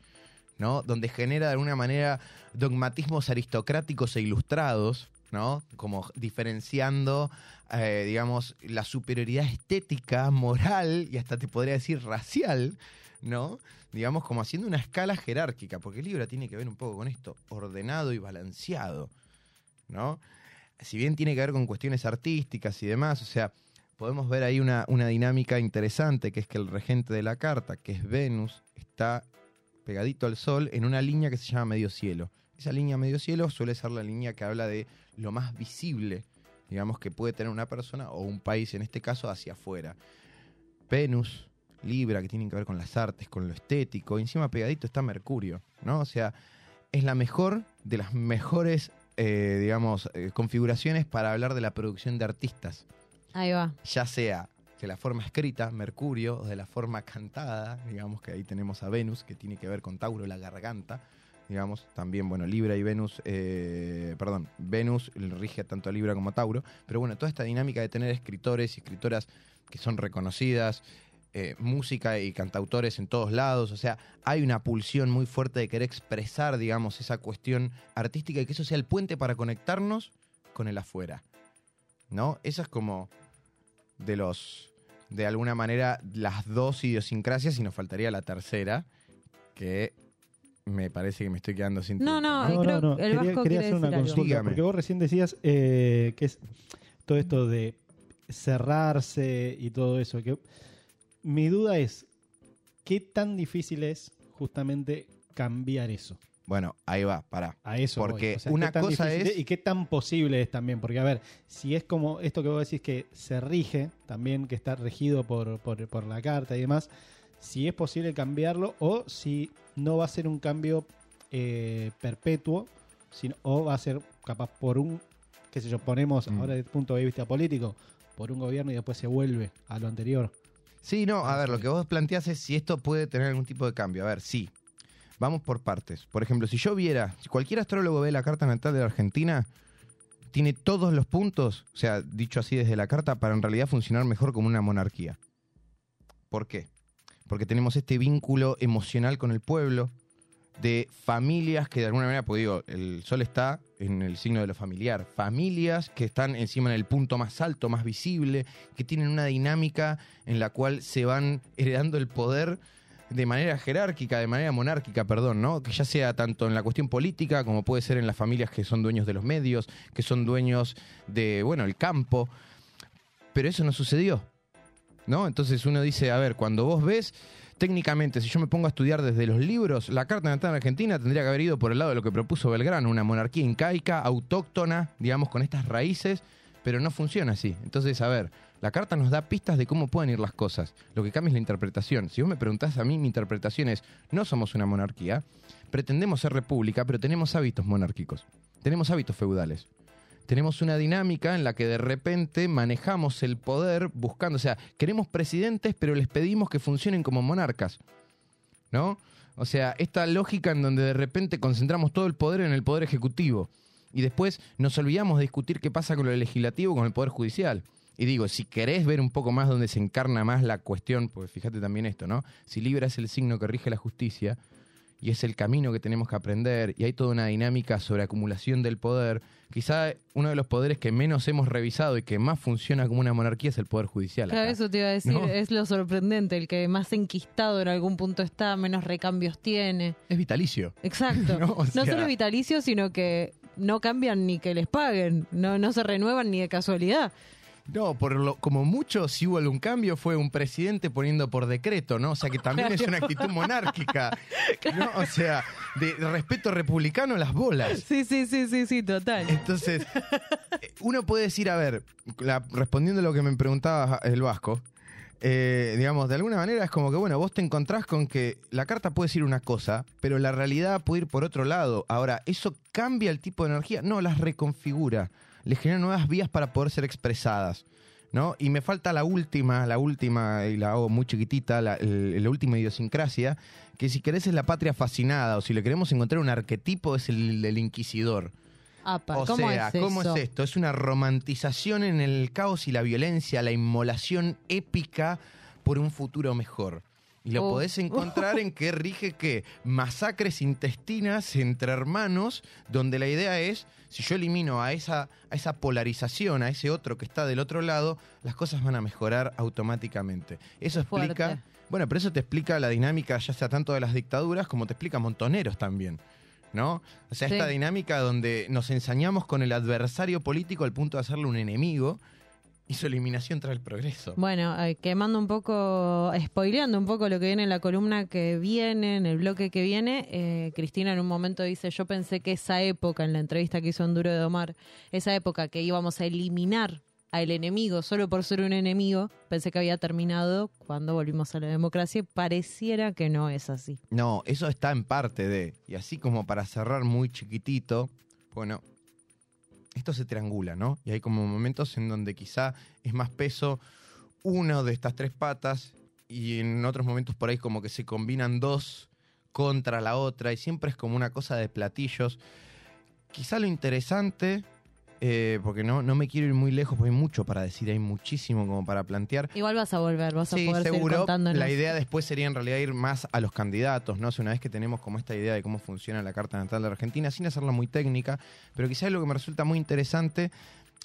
¿no? Donde genera de alguna manera dogmatismos aristocráticos e ilustrados, ¿no? Como diferenciando, eh, digamos, la superioridad estética, moral y hasta te podría decir racial, ¿no? Digamos, como haciendo una escala jerárquica, porque Libra tiene que ver un poco con esto, ordenado y balanceado, ¿no? Si bien tiene que ver con cuestiones artísticas y demás, o sea, podemos ver ahí una, una dinámica interesante, que es que el regente de la carta, que es Venus, está pegadito al Sol en una línea que se llama medio cielo. Esa línea medio cielo suele ser la línea que habla de lo más visible, digamos, que puede tener una persona o un país, en este caso, hacia afuera. Venus, Libra, que tienen que ver con las artes, con lo estético, y encima pegadito está Mercurio, ¿no? O sea, es la mejor de las mejores, eh, digamos, eh, configuraciones para hablar de la producción de artistas Ahí va. ya sea de la forma escrita, Mercurio, o de la forma cantada, digamos que ahí tenemos a Venus, que tiene que ver con Tauro, la garganta, digamos, también, bueno, Libra y Venus, eh, perdón, Venus rige tanto a Libra como a Tauro, pero bueno, toda esta dinámica de tener escritores y escritoras que son reconocidas, eh, música y cantautores en todos lados, o sea, hay una pulsión muy fuerte de querer expresar, digamos, esa cuestión artística y que eso sea el puente para conectarnos con el afuera, ¿no? Esa es como de los, de alguna manera, las dos idiosincrasias y nos faltaría la tercera, que me parece que me estoy quedando sin No, tiempo, no, No, creo no, no. que el Quería, Vasco quería quiere hacer una algo. consulta. Dígame. Porque vos recién decías eh, que es todo esto de cerrarse y todo eso. Que mi duda es, ¿qué tan difícil es justamente cambiar eso? Bueno, ahí va, pará. A eso. Porque O sea, una ¿qué tan cosa es- Y qué tan posible es también. Porque, a ver, si es como esto que vos decís que se rige, también que está regido por, por, por la carta y demás, si es posible cambiarlo o si no va a ser un cambio eh, perpetuo, sino, o va a ser capaz por un, qué sé yo, ponemos Mm. ahora desde el punto de vista político, por un gobierno y después se vuelve a lo anterior. Sí, no, a ver, lo que vos planteás es si esto puede tener algún tipo de cambio. A ver, sí. Vamos por partes. Por ejemplo, si yo viera, si cualquier astrólogo ve la carta natal de la Argentina, tiene todos los puntos, o sea, dicho así desde la carta, para en realidad funcionar mejor como una monarquía. ¿Por qué? Porque tenemos este vínculo emocional con el pueblo, de familias que de alguna manera, pues digo, el sol está en el signo de lo familiar, familias que están encima en el punto más alto, más visible, que tienen una dinámica en la cual se van heredando el poder de manera jerárquica, de manera monárquica, perdón, ¿no? Que ya sea tanto en la cuestión política como puede ser en las familias que son dueños de los medios, que son dueños de, bueno, el campo. Pero eso no sucedió, ¿no? Entonces uno dice, a ver, cuando vos ves, técnicamente, si yo me pongo a estudiar desde los libros, la Carta Natal en Argentina tendría que haber ido por el lado de lo que propuso Belgrano, una monarquía incaica, autóctona, digamos, con estas raíces, pero no funciona así. Entonces, a ver, la carta nos da pistas de cómo pueden ir las cosas. Lo que cambia es la interpretación. Si vos me preguntás a mí, mi interpretación es, no somos una monarquía, pretendemos ser república, pero tenemos hábitos monárquicos, tenemos hábitos feudales. Tenemos una dinámica en la que de repente manejamos el poder buscando, o sea, queremos presidentes, pero les pedimos que funcionen como monarcas. ¿No? O sea, esta lógica en donde de repente concentramos todo el poder en el poder ejecutivo y después nos olvidamos de discutir qué pasa con lo legislativo, con el poder judicial. Y digo, si querés ver un poco más donde se encarna más la cuestión, pues fíjate también esto, ¿no? Si Libra es el signo que rige la justicia y es el camino que tenemos que aprender y hay toda una dinámica sobre acumulación del poder, quizá uno de los poderes que menos hemos revisado y que más funciona como una monarquía es el poder judicial. Claro, acá. eso te iba a decir, ¿No? es lo sorprendente, el que más enquistado en algún punto está, menos recambios tiene. Es vitalicio. Exacto. No, no, o sea- solo es vitalicio, sino que no cambian ni que les paguen, no, no se renuevan ni de casualidad. No, por lo, como mucho, si hubo algún cambio, fue un presidente poniendo por decreto, ¿no? O sea, que también es una actitud monárquica, ¿no? O sea, de respeto republicano a las bolas. Sí, sí, sí, sí, sí, total. Entonces, uno puede decir, a ver, la- respondiendo a lo que me preguntaba el Vasco, eh, digamos, de alguna manera es como que, bueno, vos te encontrás con que la carta puede decir una cosa, pero la realidad puede ir por otro lado. Ahora, ¿eso cambia el tipo de energía? No, las reconfigura. Le genera nuevas vías para poder ser expresadas. ¿No? Y me falta la última, la última, y la hago muy chiquitita, la, el- la última idiosincrasia, que si querés es la patria fascinada, o si le queremos encontrar un arquetipo es el del inquisidor. Apa, O ¿cómo sea, es ¿cómo eso? es esto? Es una romantización en el caos y la violencia, la inmolación épica por un futuro mejor. Y lo Oh. podés encontrar en que rige que masacres intestinas entre hermanos, donde la idea es, si yo elimino a esa, a esa polarización, a ese otro que está del otro lado, las cosas van a mejorar automáticamente. Eso explica, bueno, pero eso te explica la dinámica ya sea tanto de las dictaduras como te explica Montoneros también. ¿No? O sea, Sí. esta dinámica donde nos ensañamos con el adversario político al punto de hacerle un enemigo y su eliminación trae el progreso. Bueno, eh, quemando un poco, spoileando un poco lo que viene en la columna que viene, en el bloque que viene, eh, Cristina en un momento dice, yo pensé que esa época, en la entrevista que hizo en Duro de Domar, esa época que íbamos a eliminar al enemigo solo por ser un enemigo, pensé que había terminado cuando volvimos a la democracia y pareciera que no es así. No, eso está en parte de. Y así como para cerrar muy chiquitito, bueno, esto se triangula, ¿no? Y hay como momentos en donde quizá es más peso uno de estas tres patas y en otros momentos por ahí como que se combinan dos contra la otra y siempre es como una cosa de platillos. Quizá lo interesante, eh, porque no, no me quiero ir muy lejos, porque hay mucho para decir, hay muchísimo como para plantear. Igual vas a volver, vas a poder seguir seguro. contándonos. La idea después sería en realidad ir más a los candidatos, ¿no? O sea, una vez que tenemos como esta idea de cómo funciona la carta natal de Argentina, sin hacerla muy técnica, pero quizás lo que me resulta muy interesante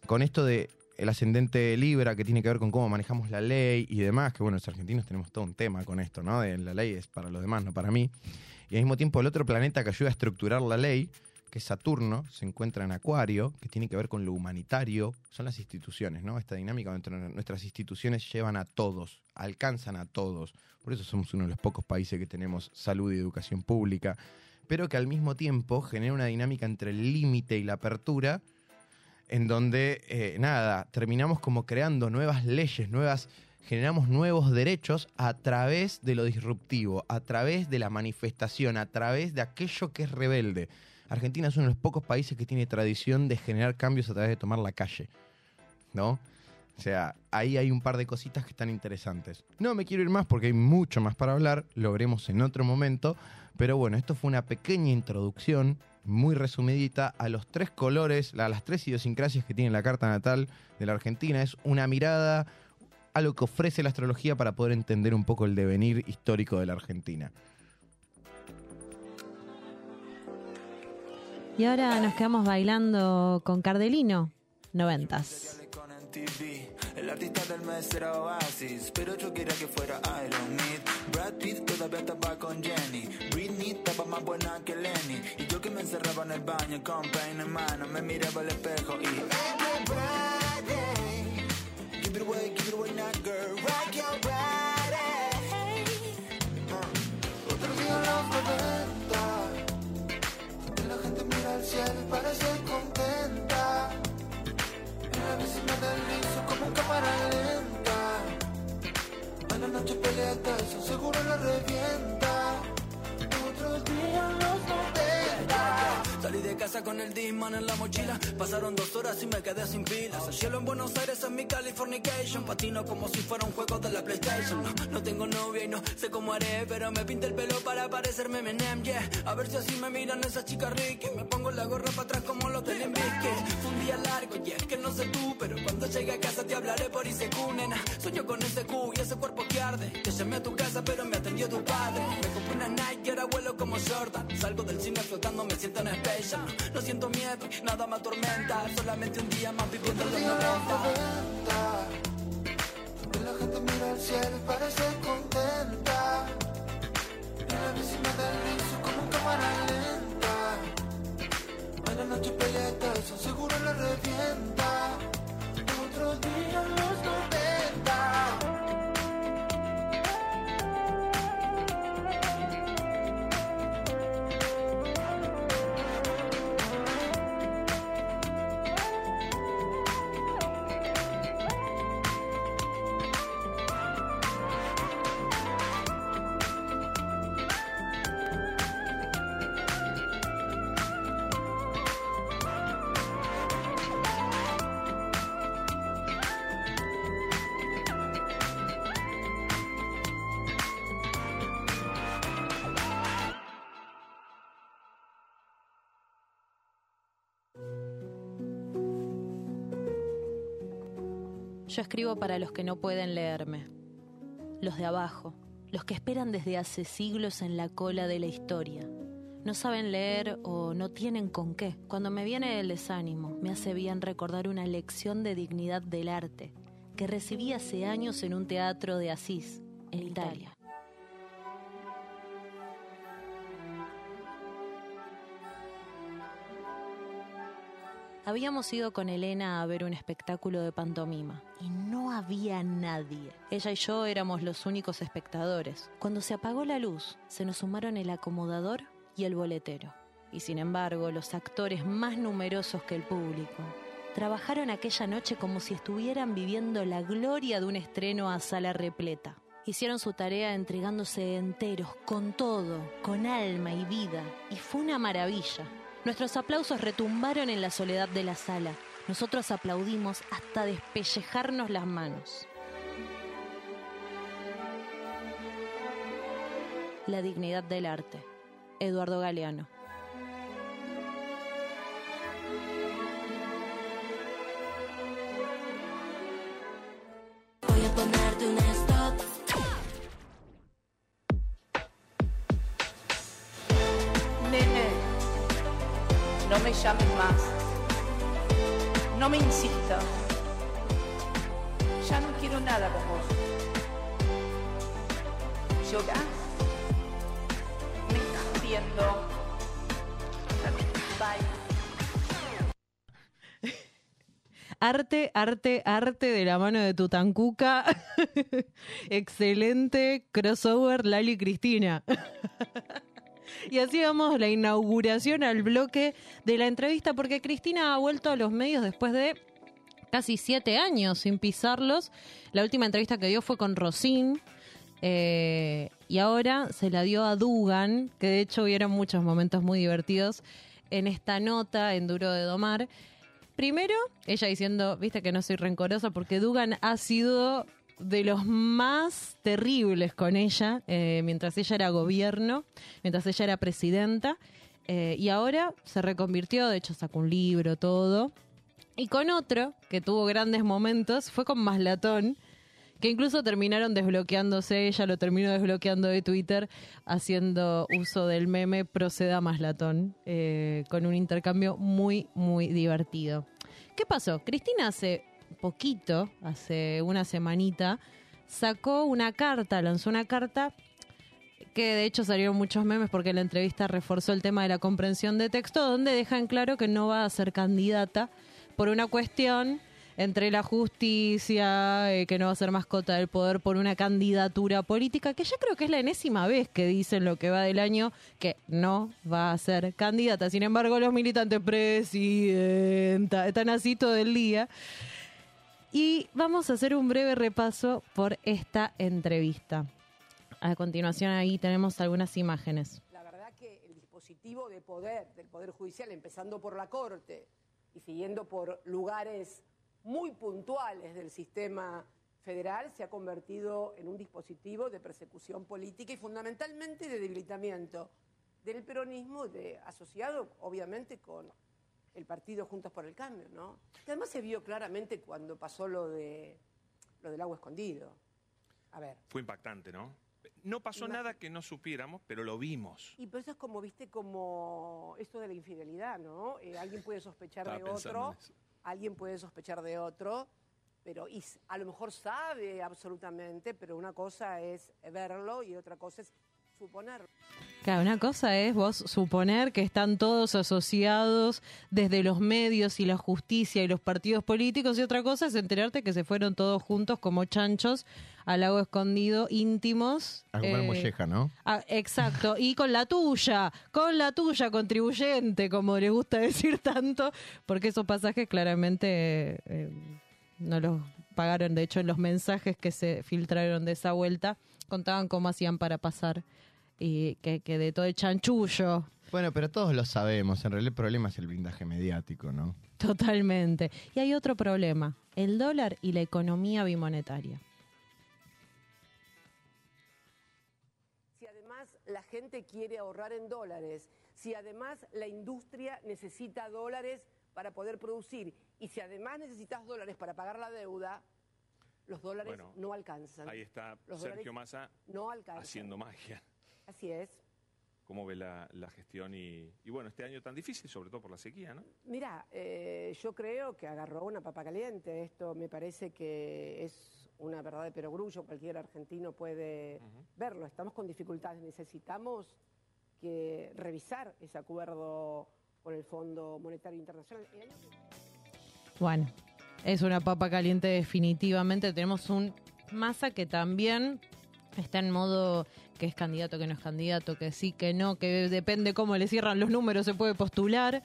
con esto de el ascendente Libra, que tiene que ver con cómo manejamos la ley y demás, que bueno, los argentinos tenemos todo un tema con esto, ¿no? De la ley es para los demás, no para mí. Y al mismo tiempo el otro planeta que ayuda a estructurar la ley, que Saturno, se encuentra en Acuario, que tiene que ver con lo humanitario, son las instituciones, ¿no? Esta dinámica donde nuestras instituciones llevan a todos, alcanzan a todos. Por eso somos uno de los pocos países que tenemos salud y educación pública, pero que al mismo tiempo genera una dinámica entre el límite y la apertura, en donde, eh, nada, terminamos como creando nuevas leyes, nuevas generamos nuevos derechos a través de lo disruptivo, a través de la manifestación, a través de aquello que es rebelde. Argentina es uno de los pocos países que tiene tradición de generar cambios a través de tomar la calle, ¿no? O sea, ahí hay un par de cositas que están interesantes. No me quiero ir más porque hay mucho más para hablar, lo veremos en otro momento, pero bueno, esto fue una pequeña introducción, muy resumidita, a los tres colores, a las tres idiosincrasias que tiene la carta natal de la Argentina. Es una mirada a lo que ofrece la astrología para poder entender un poco el devenir histórico de la Argentina. Y ahora nos quedamos bailando con Cardelino, noventas. El artista del mes era Oasis, pero yo quería que fuera Aerosmith. Brad Pitt todavía estaba con Jenny. Britney estaba más buena que Lenny. Y yo que me encerraba en el baño con pain en mano, me miraba al espejo y. Everybody, Give it away, give it away now, girl. Rock your body. Uh. Otro día en al cielo parece contenta. En la vecina del liso como en cámara lenta. A la noche pelea seguro la revienta. Otro día en los 90. Salí de casa con el Disman en la mochila. Pasaron dos horas y me quedé sin pilas. El cielo en Buenos Aires es mi Californication. Patino como si fuera un juego de la PlayStation. No, tengo novia y no sé cómo haré. Pero me pinté el pelo para parecerme Eminem, yeah. A ver si así me miran esas chicas ricas. Me pongo la gorra para atrás como los del. Fue un día largo y es que no sé tú. Pero cuando llegue a casa te hablaré por ICQ, nena. Sueño con ese Q y ese cuerpo que arde. Que llamé a tu casa pero me atendió tu padre. Me compré una Nike ahora vuelo como Jordan. Salgo del cine flotando, me siento en Jam. No siento miedo, nada me atormenta. Solamente un día más viviendo los 90. Que la gente mira al cielo y parece contenta. En la vecina del liso como cámara lenta. A la noche pelea Tyson, seguro la revienta. Otro día los 90. Yo escribo para los que no pueden leerme, los de abajo, los que esperan desde hace siglos en la cola de la historia. No saben leer o no tienen con qué. Cuando me viene el desánimo, me hace bien recordar una lección de dignidad del arte que recibí hace años en un teatro de Asís, en Italia. Habíamos ido con Elena a ver un espectáculo de pantomima y no había nadie. Ella y yo éramos los únicos espectadores. Cuando se apagó la luz, se nos sumaron el acomodador y el boletero. Y sin embargo, los actores más numerosos que el público trabajaron aquella noche como si estuvieran viviendo la gloria de un estreno a sala repleta. Hicieron su tarea entregándose enteros, con todo, con alma y vida, y fue una maravilla. Nuestros aplausos retumbaron en la soledad de la sala. Nosotros aplaudimos hasta despellejarnos las manos. La dignidad del arte. Eduardo Galeano. Arte, arte, arte de la mano de Tutancuca. Excelente crossover Lali Cristina. y así vamos la inauguración al bloque de la entrevista, porque Cristina ha vuelto a los medios después de casi siete años sin pisarlos. La última entrevista que dio fue con Rosín. eh, y ahora se la dio a Dugan, que de hecho hubieron muchos momentos muy divertidos en esta nota en Duro de Domar. Primero, ella diciendo, viste que no soy rencorosa, porque Dugan ha sido de los más terribles con ella, eh, mientras ella era gobierno, mientras ella era presidenta, eh, y ahora se reconvirtió, de hecho sacó un libro, todo. Y con otro, que tuvo grandes momentos, fue con Maslatón, que incluso terminaron desbloqueándose, ella lo terminó desbloqueando de Twitter, haciendo uso del meme Proceda Maslatón, eh, con un intercambio muy, muy divertido. ¿Qué pasó? Cristina hace poquito, hace una semanita, sacó una carta, lanzó una carta que de hecho salieron muchos memes porque la entrevista reforzó el tema de la comprensión de texto, donde dejan claro que no va a ser candidata por una cuestión entre la justicia, eh, que no va a ser mascota del poder por una candidatura política, que ya creo que es la enésima vez que dicen lo que va del año, que no va a ser candidata. Sin embargo, los militantes presidenta están así todo el día. Y vamos a hacer un breve repaso por esta entrevista. A continuación ahí tenemos algunas imágenes. La verdad que el dispositivo de poder del Poder Judicial, empezando por la Corte y siguiendo por lugares muy puntuales del sistema federal, se ha convertido en un dispositivo de persecución política y fundamentalmente de debilitamiento del peronismo, de, asociado obviamente con el partido Juntos por el Cambio, ¿no? Que además se vio claramente cuando pasó lo de lo del agua escondido. A ver. Fue impactante, ¿no? No pasó nada que no supiéramos, pero lo vimos. Y pero eso es como, viste, como esto de la infidelidad, ¿no? Eh, alguien puede sospechar Estaba de otro. Alguien puede sospechar de otro, pero y a lo mejor sabe absolutamente, pero una cosa es verlo y otra cosa es suponerlo. Claro, una cosa es vos suponer que están todos asociados desde los medios y la justicia y los partidos políticos y otra cosa es enterarte que se fueron todos juntos como chanchos al lago escondido, íntimos. A comer eh, molleja, ¿no? ah, exacto, y con la tuya, con la tuya contribuyente, como le gusta decir tanto, porque esos pasajes claramente eh, no los pagaron. De hecho, en los mensajes que se filtraron de esa vuelta, contaban cómo hacían para pasar y que, que de todo el chanchullo, Bueno, pero todos lo sabemos. En realidad el problema es el blindaje mediático, ¿no? totalmente. Y hay otro problema, el dólar y la economía bimonetaria. Si además la gente quiere ahorrar en dólares, si además la industria necesita dólares para poder producir y si además necesitas dólares para pagar la deuda, los dólares Bueno, no alcanzan. Ahí está Los Sergio Massa no alcanzan. haciendo magia. Así es. ¿Cómo ve la, la gestión? Y, y bueno, este año tan difícil, sobre todo por la sequía, ¿no? Mira, eh, yo creo que agarró una papa caliente. Esto me parece que es una verdad de perogrullo. Cualquier argentino puede verlo. Estamos con dificultades. Necesitamos que revisar ese acuerdo con el Fondo Monetario Internacional. Bueno, es una papa caliente definitivamente. Tenemos un Massa que también está en modo que es candidato, que no es candidato, que sí, que no, que depende cómo le cierran los números, se puede postular.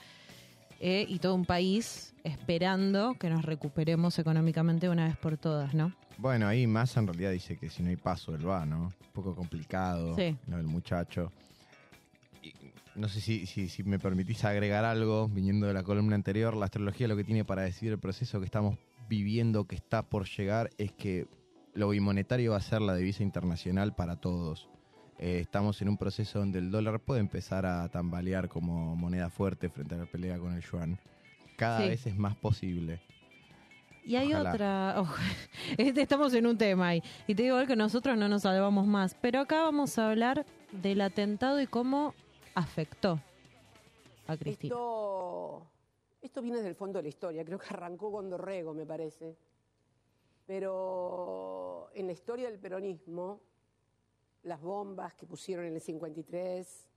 eh, y todo un país esperando que nos recuperemos económicamente una vez por todas, ¿no? Bueno, ahí Massa en realidad dice que si no hay paso, él va, ¿no? Un poco complicado, Sí. ¿no? El muchacho. Y no sé si, si, si me permitís agregar algo, viniendo de la columna anterior, la astrología lo que tiene para decir el proceso que estamos viviendo, que está por llegar, es que lo bimonetario va a ser la divisa internacional para todos. Eh, estamos en un proceso donde el dólar puede empezar a tambalear como moneda fuerte frente a la pelea con el yuan. Cada Sí. vez es más posible. Y hay Ojalá. otra, este, estamos en un tema ahí. Y te digo que nosotros no nos salvamos más, pero acá vamos a hablar del atentado y cómo afectó a Cristina. Esto, esto viene del fondo de la historia, creo que arrancó con Dorrego, me parece. Pero en la historia del peronismo, las bombas que pusieron en el 53,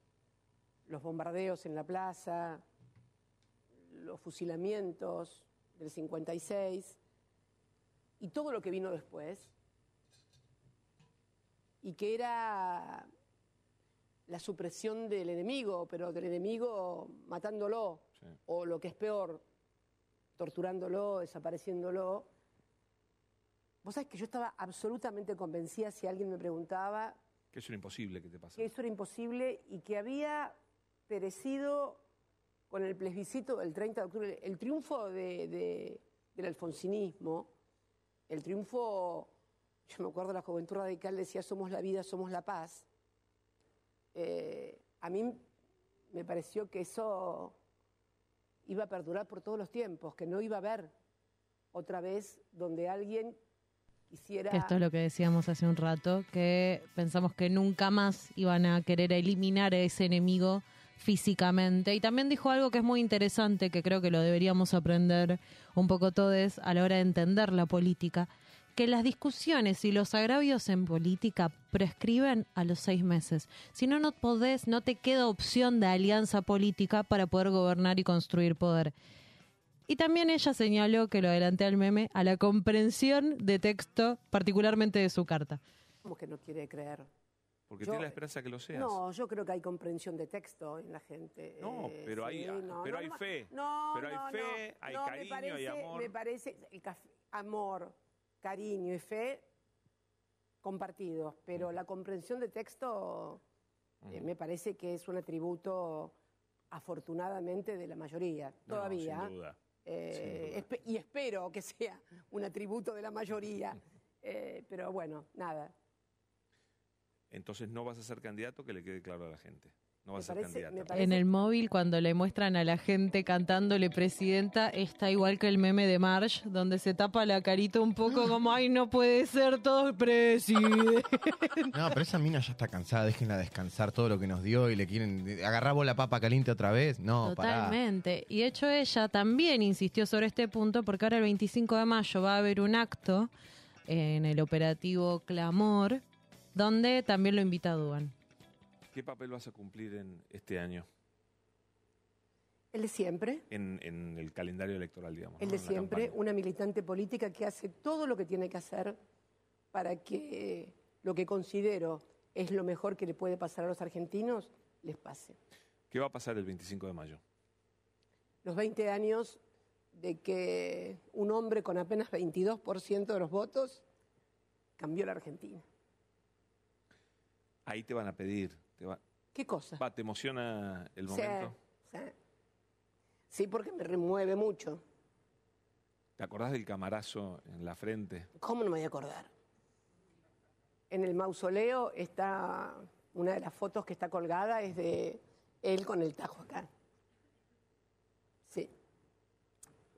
los bombardeos en la plaza, los fusilamientos del 56 y todo lo que vino después, y que era la supresión del enemigo, pero del enemigo matándolo, o lo que es peor, torturándolo, desapareciéndolo. Vos sabés que yo estaba absolutamente convencida si alguien me preguntaba Que eso era imposible que te pasara. que eso era imposible y que había perecido con el plebiscito del 30 de octubre, el triunfo de- de- del alfonsinismo, el triunfo, yo me acuerdo la juventud radical decía somos la vida, somos la paz. Eh, a mí me pareció que eso iba a perdurar por todos los tiempos, que no iba a haber otra vez donde alguien esto es lo que decíamos hace un rato, que pensamos que nunca más iban a querer eliminar a ese enemigo físicamente. Y también dijo algo que es muy interesante, que creo que lo deberíamos aprender un poco todos a la hora de entender la política, que las discusiones y los agravios en política prescriben a los seis meses. Si no, no podés, no te queda opción de alianza política para poder gobernar y construir poder. Y también ella señaló, que lo adelanté al meme, a la comprensión de texto, particularmente de su carta. ¿Cómo que no quiere creer? Porque Yo- tiene la esperanza que lo seas. No, yo creo que hay comprensión de texto en la gente. No, Eh, pero hay- no, pero no, hay no, fe. No, Pero hay no, fe, no. hay cariño, parece, hay amor. Me parece el amor, cariño y fe compartidos, pero la comprensión de texto eh, me parece que es un atributo afortunadamente de la mayoría, No, todavía. sin duda. Eh, y espero que sea un atributo de la mayoría. Eh, pero bueno, nada. Entonces no vas a ser candidato, que le quede claro a la gente. No Me a ser parece- parece- En el móvil, cuando le muestran a la gente cantándole presidenta, está igual que el meme de Marsh, donde se tapa la carita un poco como, ay, no puede ser todo presidente. No, pero esa mina ya está cansada, déjenla descansar todo lo que nos dio y le quieren agarrar vos la papa caliente otra vez. No, pará. Totalmente. Y de hecho ella también insistió sobre este punto porque ahora el 25 de mayo va a haber un acto en el operativo Clamor donde también lo invita a Duan. ¿Qué papel vas a cumplir en este año? El de siempre. En, en el calendario electoral, digamos. El ¿no? de siempre, campaña. una militante política que hace todo lo que tiene que hacer para que lo que considero es lo mejor que le puede pasar a los argentinos les pase. ¿Qué va a pasar el 25 de mayo? Los 20 años de que un hombre con apenas 22% de los votos cambió la Argentina. Ahí te van a pedir. Te, va, ¿Qué cosa? va, ¿te emociona el momento? sí. Sí, porque me remueve mucho. ¿Te acordás del camarazo en la frente? ¿Cómo no me voy a acordar? En el mausoleo está una de las fotos que está colgada es de él con el tajo acá. Sí.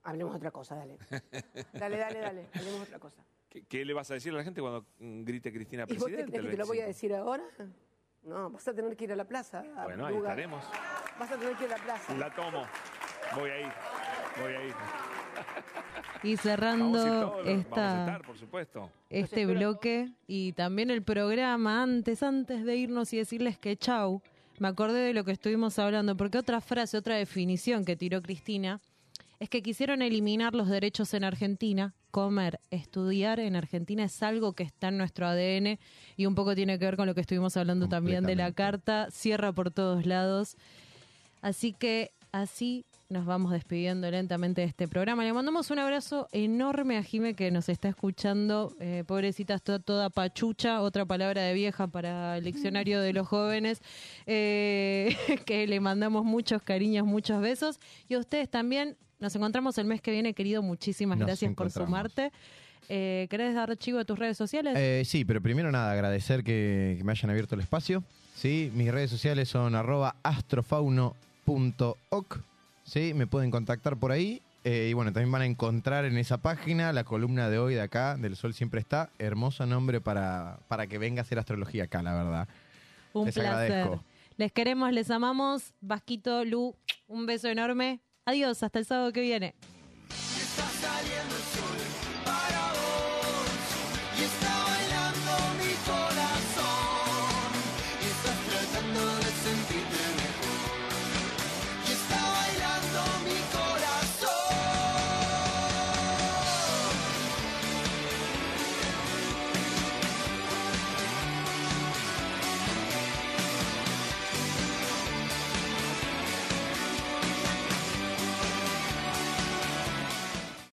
Hablemos de otra cosa, dale. Dale, dale, dale. Hablemos de otra cosa. ¿Qué, qué le vas a decir a la gente cuando grite Cristina ¿Y vos te presidente? crees que te lo voy a 25? decir ahora? No, vas a tener que ir a la plaza. a Bueno, ahí lugar. estaremos. Vas a tener que ir a la plaza. La tomo. Voy a ir. Voy a ir. Y Vamos a ir cerrando todos, los- vamos a esta, estar, por supuesto. este bloque y también el programa, antes, antes de irnos y decirles que chau, me acordé de lo que estuvimos hablando, porque otra frase, otra definición que tiró Cristina es que quisieron eliminar los derechos en Argentina. Comer, estudiar en Argentina es algo que está en nuestro ADN y un poco tiene que ver con lo que estuvimos hablando también de la carta. Cierra por todos lados. Así que así nos vamos despidiendo lentamente de este programa. Le mandamos un abrazo enorme a Jime que nos está escuchando. Eh, pobrecita, está toda pachucha, otra palabra de vieja para el diccionario de los jóvenes. Eh, que le mandamos muchos cariños, muchos besos. Y a ustedes también. Nos encontramos el mes que viene, querido. Muchísimas Nos gracias por sumarte. Eh, ¿Querés dar archivo de tus redes sociales? Eh, sí, pero primero nada, agradecer que, que me hayan abierto el espacio. ¿sí? Mis redes sociales son arroba astrofauno.oc. ¿sí? Me pueden contactar por ahí. Eh, y bueno, también van a encontrar en esa página la columna de hoy de acá, del Sol Siempre Está. Hermoso nombre para, para que venga a hacer astrología acá, la verdad. Un Les placer. agradezco. Les queremos, les amamos. Vasquito, Lu, un beso enorme. Adiós, hasta el sábado que viene.